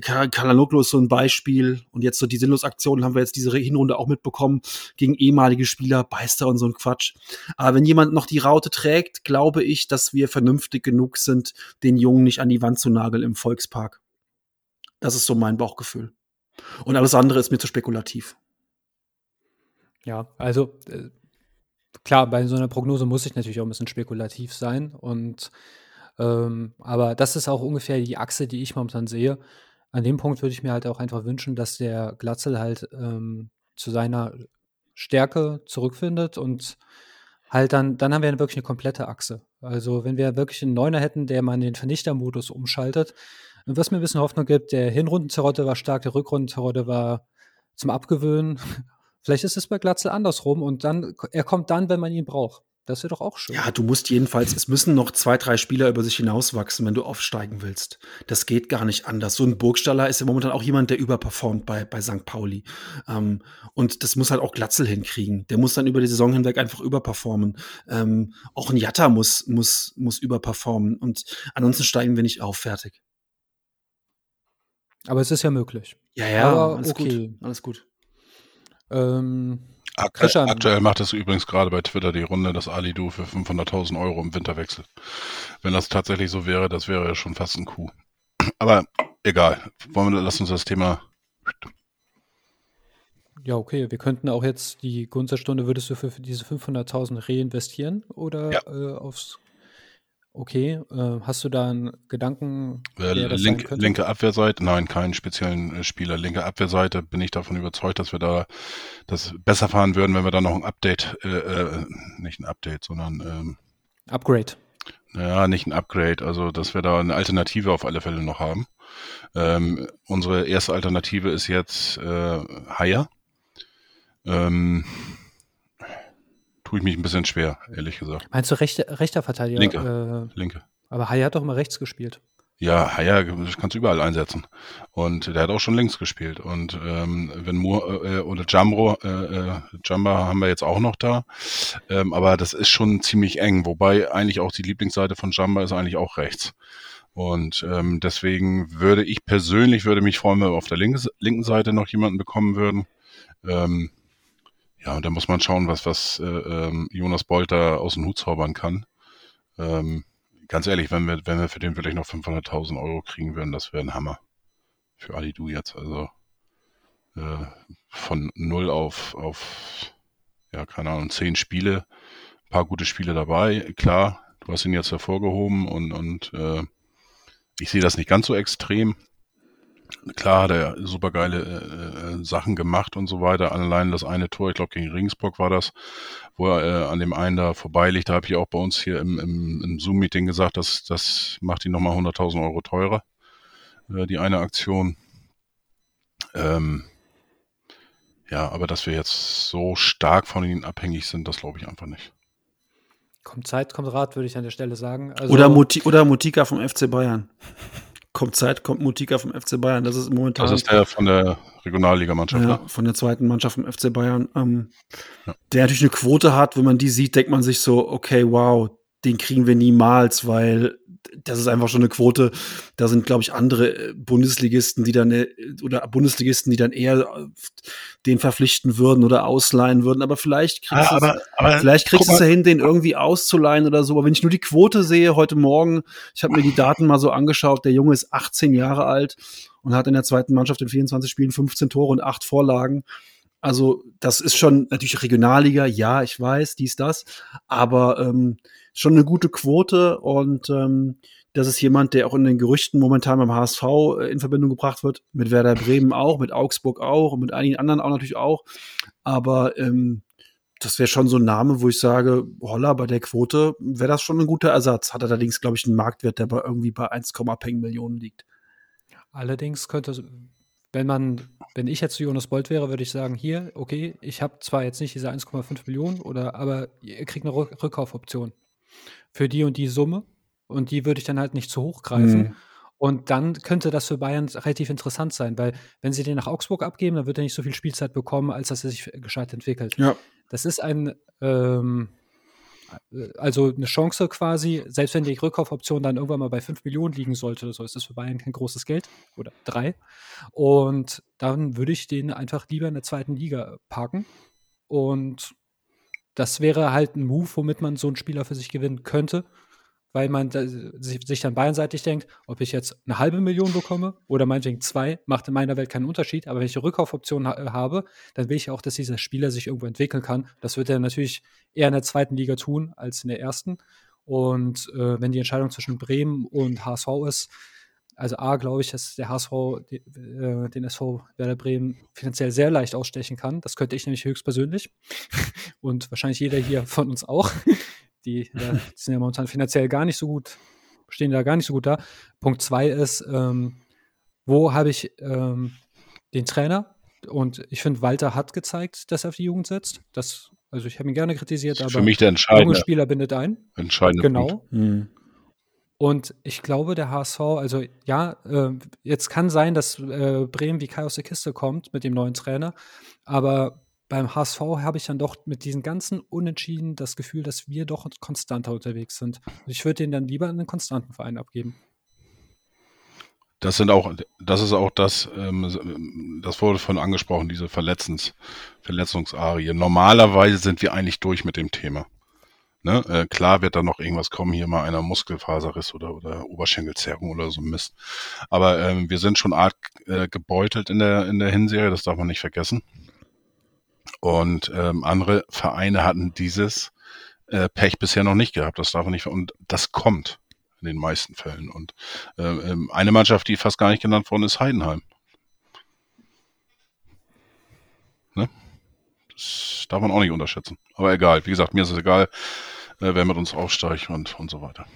Kalanoglu ist so ein Beispiel und jetzt so die Sinnlosaktionen haben wir jetzt diese Hinrunde auch mitbekommen gegen ehemalige Spieler, Beister und so ein Quatsch. Aber wenn jemand noch die Raute trägt, glaube ich, dass wir vernünftig genug sind, den Jungen nicht an die Wand zu nageln im Volkspark. Das ist so mein Bauchgefühl. Und alles andere ist mir zu spekulativ. Ja, also äh, klar, bei so einer Prognose muss ich natürlich auch ein bisschen spekulativ sein. Und ähm, aber das ist auch ungefähr die Achse, die ich momentan sehe. An dem Punkt würde ich mir halt auch einfach wünschen, dass der Glatzel halt ähm, zu seiner Stärke zurückfindet und halt dann, dann haben wir wirklich eine komplette Achse. Also wenn wir wirklich einen Neuner hätten, der mal in den Vernichtermodus umschaltet, und was mir ein bisschen Hoffnung gibt, der Hinrundenzerotte war stark, der Rückrundenzerotte war zum Abgewöhnen. Vielleicht ist es bei Glatzel andersrum und dann, er kommt dann, wenn man ihn braucht. Das wäre doch auch schön. Ja, du musst jedenfalls, es müssen noch zwei, drei Spieler über sich hinauswachsen, wenn du aufsteigen willst. Das geht gar nicht anders. So ein Burgstaller ist ja momentan auch jemand, der überperformt bei, bei St. Pauli. Ähm, und das muss halt auch Glatzel hinkriegen. Der muss dann über die Saison hinweg einfach überperformen. Ähm, auch ein Jatta muss, muss, muss überperformen. Und ansonsten steigen wir nicht auf. Fertig. Aber es ist ja möglich. Ja, ja, Aber alles okay. gut. Alles gut. Ähm, Aktuell, aktuell macht es übrigens gerade bei Twitter die Runde, dass Ali-Du für 500.000 Euro im Winter wechselt. Wenn das tatsächlich so wäre, das wäre ja schon fast ein Coup. Aber egal. Wollen wir, lass uns das Thema. Ja, okay, wir könnten auch jetzt die Gunsterstunde, würdest du für, für diese 500.000 reinvestieren oder Ja. äh, aufs. Okay, äh, hast du da einen Gedanken, Äh, link, linke Abwehrseite, nein, keinen speziellen äh, Spieler. Linke Abwehrseite bin ich davon überzeugt, dass wir da das besser fahren würden, wenn wir da noch ein Update, äh, äh, nicht ein Update, sondern ähm, Upgrade. ja, nicht ein Upgrade, also dass wir da eine Alternative auf alle Fälle noch haben. Ähm, unsere erste Alternative ist jetzt äh, Haier. Ähm, tue ich mich ein bisschen schwer, ehrlich gesagt. Meinst du rechte, rechter Verteidiger? Linke. Äh, Linke. aber Hai hat doch mal rechts gespielt. Ja, Haier kannst du überall einsetzen. Und der hat auch schon links gespielt. Und ähm, wenn Moore äh, oder Jambro, äh, äh, Jamba haben wir jetzt auch noch da. Ähm, aber das ist schon ziemlich eng. Wobei eigentlich auch die Lieblingsseite von Jamba ist eigentlich auch rechts. Und ähm, deswegen würde ich persönlich würde mich freuen, wenn wir auf der linken, linken Seite noch jemanden bekommen würden. Ähm, ja, und da muss man schauen, was, was äh, ähm, Jonas Bolter aus dem Hut zaubern kann. Ähm, ganz ehrlich, wenn wir, wenn wir für den vielleicht noch 500.000 Euro kriegen würden, das wäre ein Hammer. Für Alidu jetzt. Also äh, von null auf, auf, ja, keine Ahnung, zehn Spiele, ein paar gute Spiele dabei. Klar, du hast ihn jetzt hervorgehoben und, und äh, ich sehe das nicht ganz so extrem. Klar hat er super geile äh, äh, Sachen gemacht und so weiter. Allein das eine Tor, ich glaube gegen Regensburg war das, wo er äh, an dem einen da vorbeiliegt. Da habe ich auch bei uns hier im, im, im Zoom-Meeting gesagt, dass das macht ihn nochmal 100.000 Euro teurer, äh, die eine Aktion. Ähm, ja, aber dass wir jetzt so stark von ihnen abhängig sind, das glaube ich einfach nicht. Kommt Zeit, kommt Rat, würde ich an der Stelle sagen. Also, Oder, Muti oder Mutika vom FC Bayern. Kommt Zeit, kommt Mutika vom FC Bayern. Das ist momentan Das ist der von der Regionalligamannschaft. ja, ne? von der zweiten Mannschaft vom FC Bayern. Ähm, Ja. Der natürlich eine Quote hat. Wenn man die sieht, denkt man sich so, okay, wow, den kriegen wir niemals, weil das ist einfach schon eine Quote. Da sind, glaube ich, andere äh, Bundesligisten, die dann äh, oder Bundesligisten, die dann eher äh, den verpflichten würden oder ausleihen würden. Aber vielleicht kriegst du aber, aber Vielleicht kriegst du es ja hin, den irgendwie auszuleihen oder so. Aber wenn ich nur die Quote sehe, heute Morgen, ich habe mir die Daten mal so angeschaut, der Junge ist 18 Jahre alt und hat in der zweiten Mannschaft in 24 Spielen 15 Tore und 8 Vorlagen. Also das ist schon natürlich Regionalliga, ja, ich weiß, dies, das, aber ähm, schon eine gute Quote und ähm, das ist jemand, der auch in den Gerüchten momentan beim HSV äh, in Verbindung gebracht wird, mit Werder Bremen auch, mit Augsburg auch und mit einigen anderen auch natürlich auch. Aber ähm, das wäre schon so ein Name, wo ich sage, holla, bei der Quote wäre das schon ein guter Ersatz. Hat allerdings, glaube ich, einen Marktwert, der bei irgendwie bei 1, peng Millionen liegt. Allerdings könnte, wenn man, wenn ich jetzt Jonas Bolt wäre, würde ich sagen, hier, okay, ich habe zwar jetzt nicht diese 1,5 Millionen, oder, aber ihr kriegt eine Rück Rückkaufoption für die und die Summe und die würde ich dann halt nicht zu hoch greifen. Mhm. Und dann könnte das für Bayern relativ interessant sein, weil wenn sie den nach Augsburg abgeben, dann wird er nicht so viel Spielzeit bekommen, als dass er sich gescheit entwickelt. Ja. Das ist ein, ähm, äh, also eine Chance quasi, selbst wenn die Rückkaufoption dann irgendwann mal bei 5 Millionen liegen sollte, oder so ist das für Bayern kein großes Geld oder drei. Und dann würde ich den einfach lieber in der zweiten Liga parken. Und das wäre halt ein Move, womit man so einen Spieler für sich gewinnen könnte, weil man da, sich, dann bayernseitig denkt, ob ich jetzt eine halbe Million bekomme oder meinetwegen zwei, macht in meiner Welt keinen Unterschied. Aber wenn ich eine Rückkaufoption ha habe, dann will ich auch, dass dieser Spieler sich irgendwo entwickeln kann. Das wird er natürlich eher in der zweiten Liga tun als in der ersten. Und äh, wenn die Entscheidung zwischen Bremen und HSV ist, also A, glaube ich, dass der HSV die, äh, den SV Werder Bremen finanziell sehr leicht ausstechen kann. Das könnte ich nämlich höchstpersönlich. Und wahrscheinlich jeder hier von uns auch. Die, ja, die sind ja momentan finanziell gar nicht so gut, stehen da gar nicht so gut da. Punkt zwei ist, ähm, wo habe ich ähm, den Trainer? Und ich finde, Walter hat gezeigt, dass er auf die Jugend setzt. Das, also ich habe ihn gerne kritisiert, aber für mich der junge entscheidende, Spieler bindet ein. entscheidende Punkt. Genau. Mhm. Und ich glaube, der HSV, also ja, äh, jetzt kann sein, dass äh, Bremen wie Kai aus der Kiste kommt mit dem neuen Trainer, aber beim HSV habe ich dann doch mit diesen ganzen Unentschieden das Gefühl, dass wir doch konstanter unterwegs sind. Und ich würde den dann lieber in einen konstanten Verein abgeben. Das sind auch, das ist auch das, ähm, das wurde von angesprochen, diese Verletzungsarie. Normalerweise sind wir eigentlich durch mit dem Thema. Ne? Äh, klar wird da noch irgendwas kommen, hier mal einer Muskelfaserriss oder, oder Oberschenkelzerrung oder so Mist. Aber ähm, wir sind schon arg äh, gebeutelt in der, in der Hinserie, das darf man nicht vergessen. Und ähm, andere Vereine hatten dieses äh, Pech bisher noch nicht gehabt. Das darf man nicht und das kommt in den meisten Fällen. Und äh, eine Mannschaft, die fast gar nicht genannt worden ist, Heidenheim. Ne? Das darf man auch nicht unterschätzen. Aber egal, wie gesagt, mir ist es egal, wer mit uns aufsteigt und, und so weiter.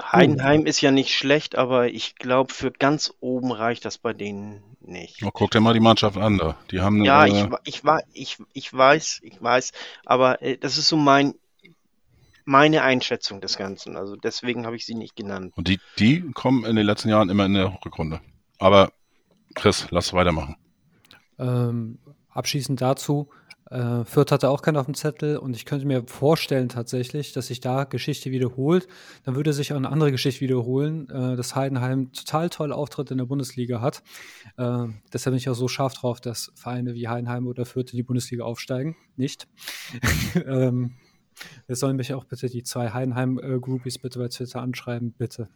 Heidenheim ist ja nicht schlecht, aber ich glaube, für ganz oben reicht das bei denen nicht. Oh, guck dir mal die Mannschaft an da. Die haben Ja, äh, ich, ich, ich, ich weiß, ich weiß, aber äh, das ist so mein, meine Einschätzung des Ganzen. Also deswegen habe ich sie nicht genannt. und die, die kommen in den letzten Jahren immer in der Rückrunde. Aber Chris, lass weitermachen. Ähm, abschließend dazu, äh, Fürth hatte auch keinen auf dem Zettel und ich könnte mir vorstellen tatsächlich, dass sich da Geschichte wiederholt. Dann würde sich auch eine andere Geschichte wiederholen, äh, dass Heidenheim total tolle Auftritte in der Bundesliga hat. Äh, deshalb bin ich auch so scharf drauf, dass Vereine wie Heidenheim oder Fürth in die Bundesliga aufsteigen. Nicht. ähm, es sollen mich auch bitte die zwei Heidenheim-Groupies bitte bei Twitter anschreiben, bitte.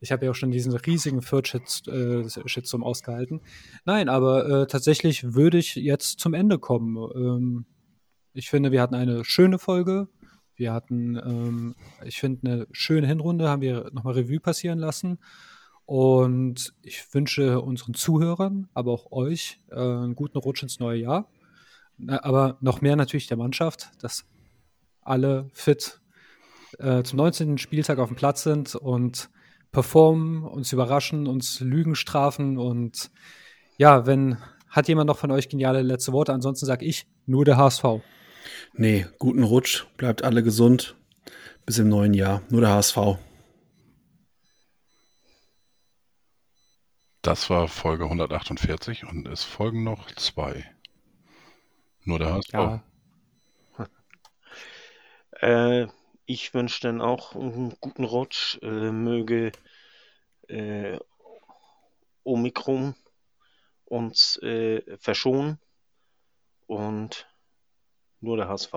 Ich habe ja auch schon diesen riesigen Fürth-Shitstorm ausgehalten. Nein, aber äh, tatsächlich würde ich jetzt zum Ende kommen. Ähm, ich finde, wir hatten eine schöne Folge. Wir hatten, ähm, ich finde, eine schöne Hinrunde, haben wir nochmal Revue passieren lassen. Und ich wünsche unseren Zuhörern, aber auch euch, äh, einen guten Rutsch ins neue Jahr. Aber noch mehr natürlich der Mannschaft, dass alle fit äh, zum 19. Spieltag auf dem Platz sind und performen, uns überraschen, uns Lügen strafen und ja, wenn hat jemand noch von euch geniale letzte Worte? Ansonsten sage ich nur der HSV. Nee, guten Rutsch, bleibt alle gesund. Bis im neuen Jahr. Nur der HSV. Das war Folge 148 und es folgen noch zwei. Nur der HSV. Ja, Äh, ich wünsche dann auch einen guten Rutsch. Äh, möge äh, Omikron uns äh, verschonen und nur der HSV.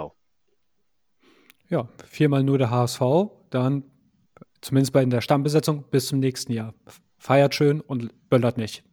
ja, viermal nur der HSV, dann zumindest bei der Stammbesetzung bis zum nächsten Jahr. Feiert schön und böllert nicht.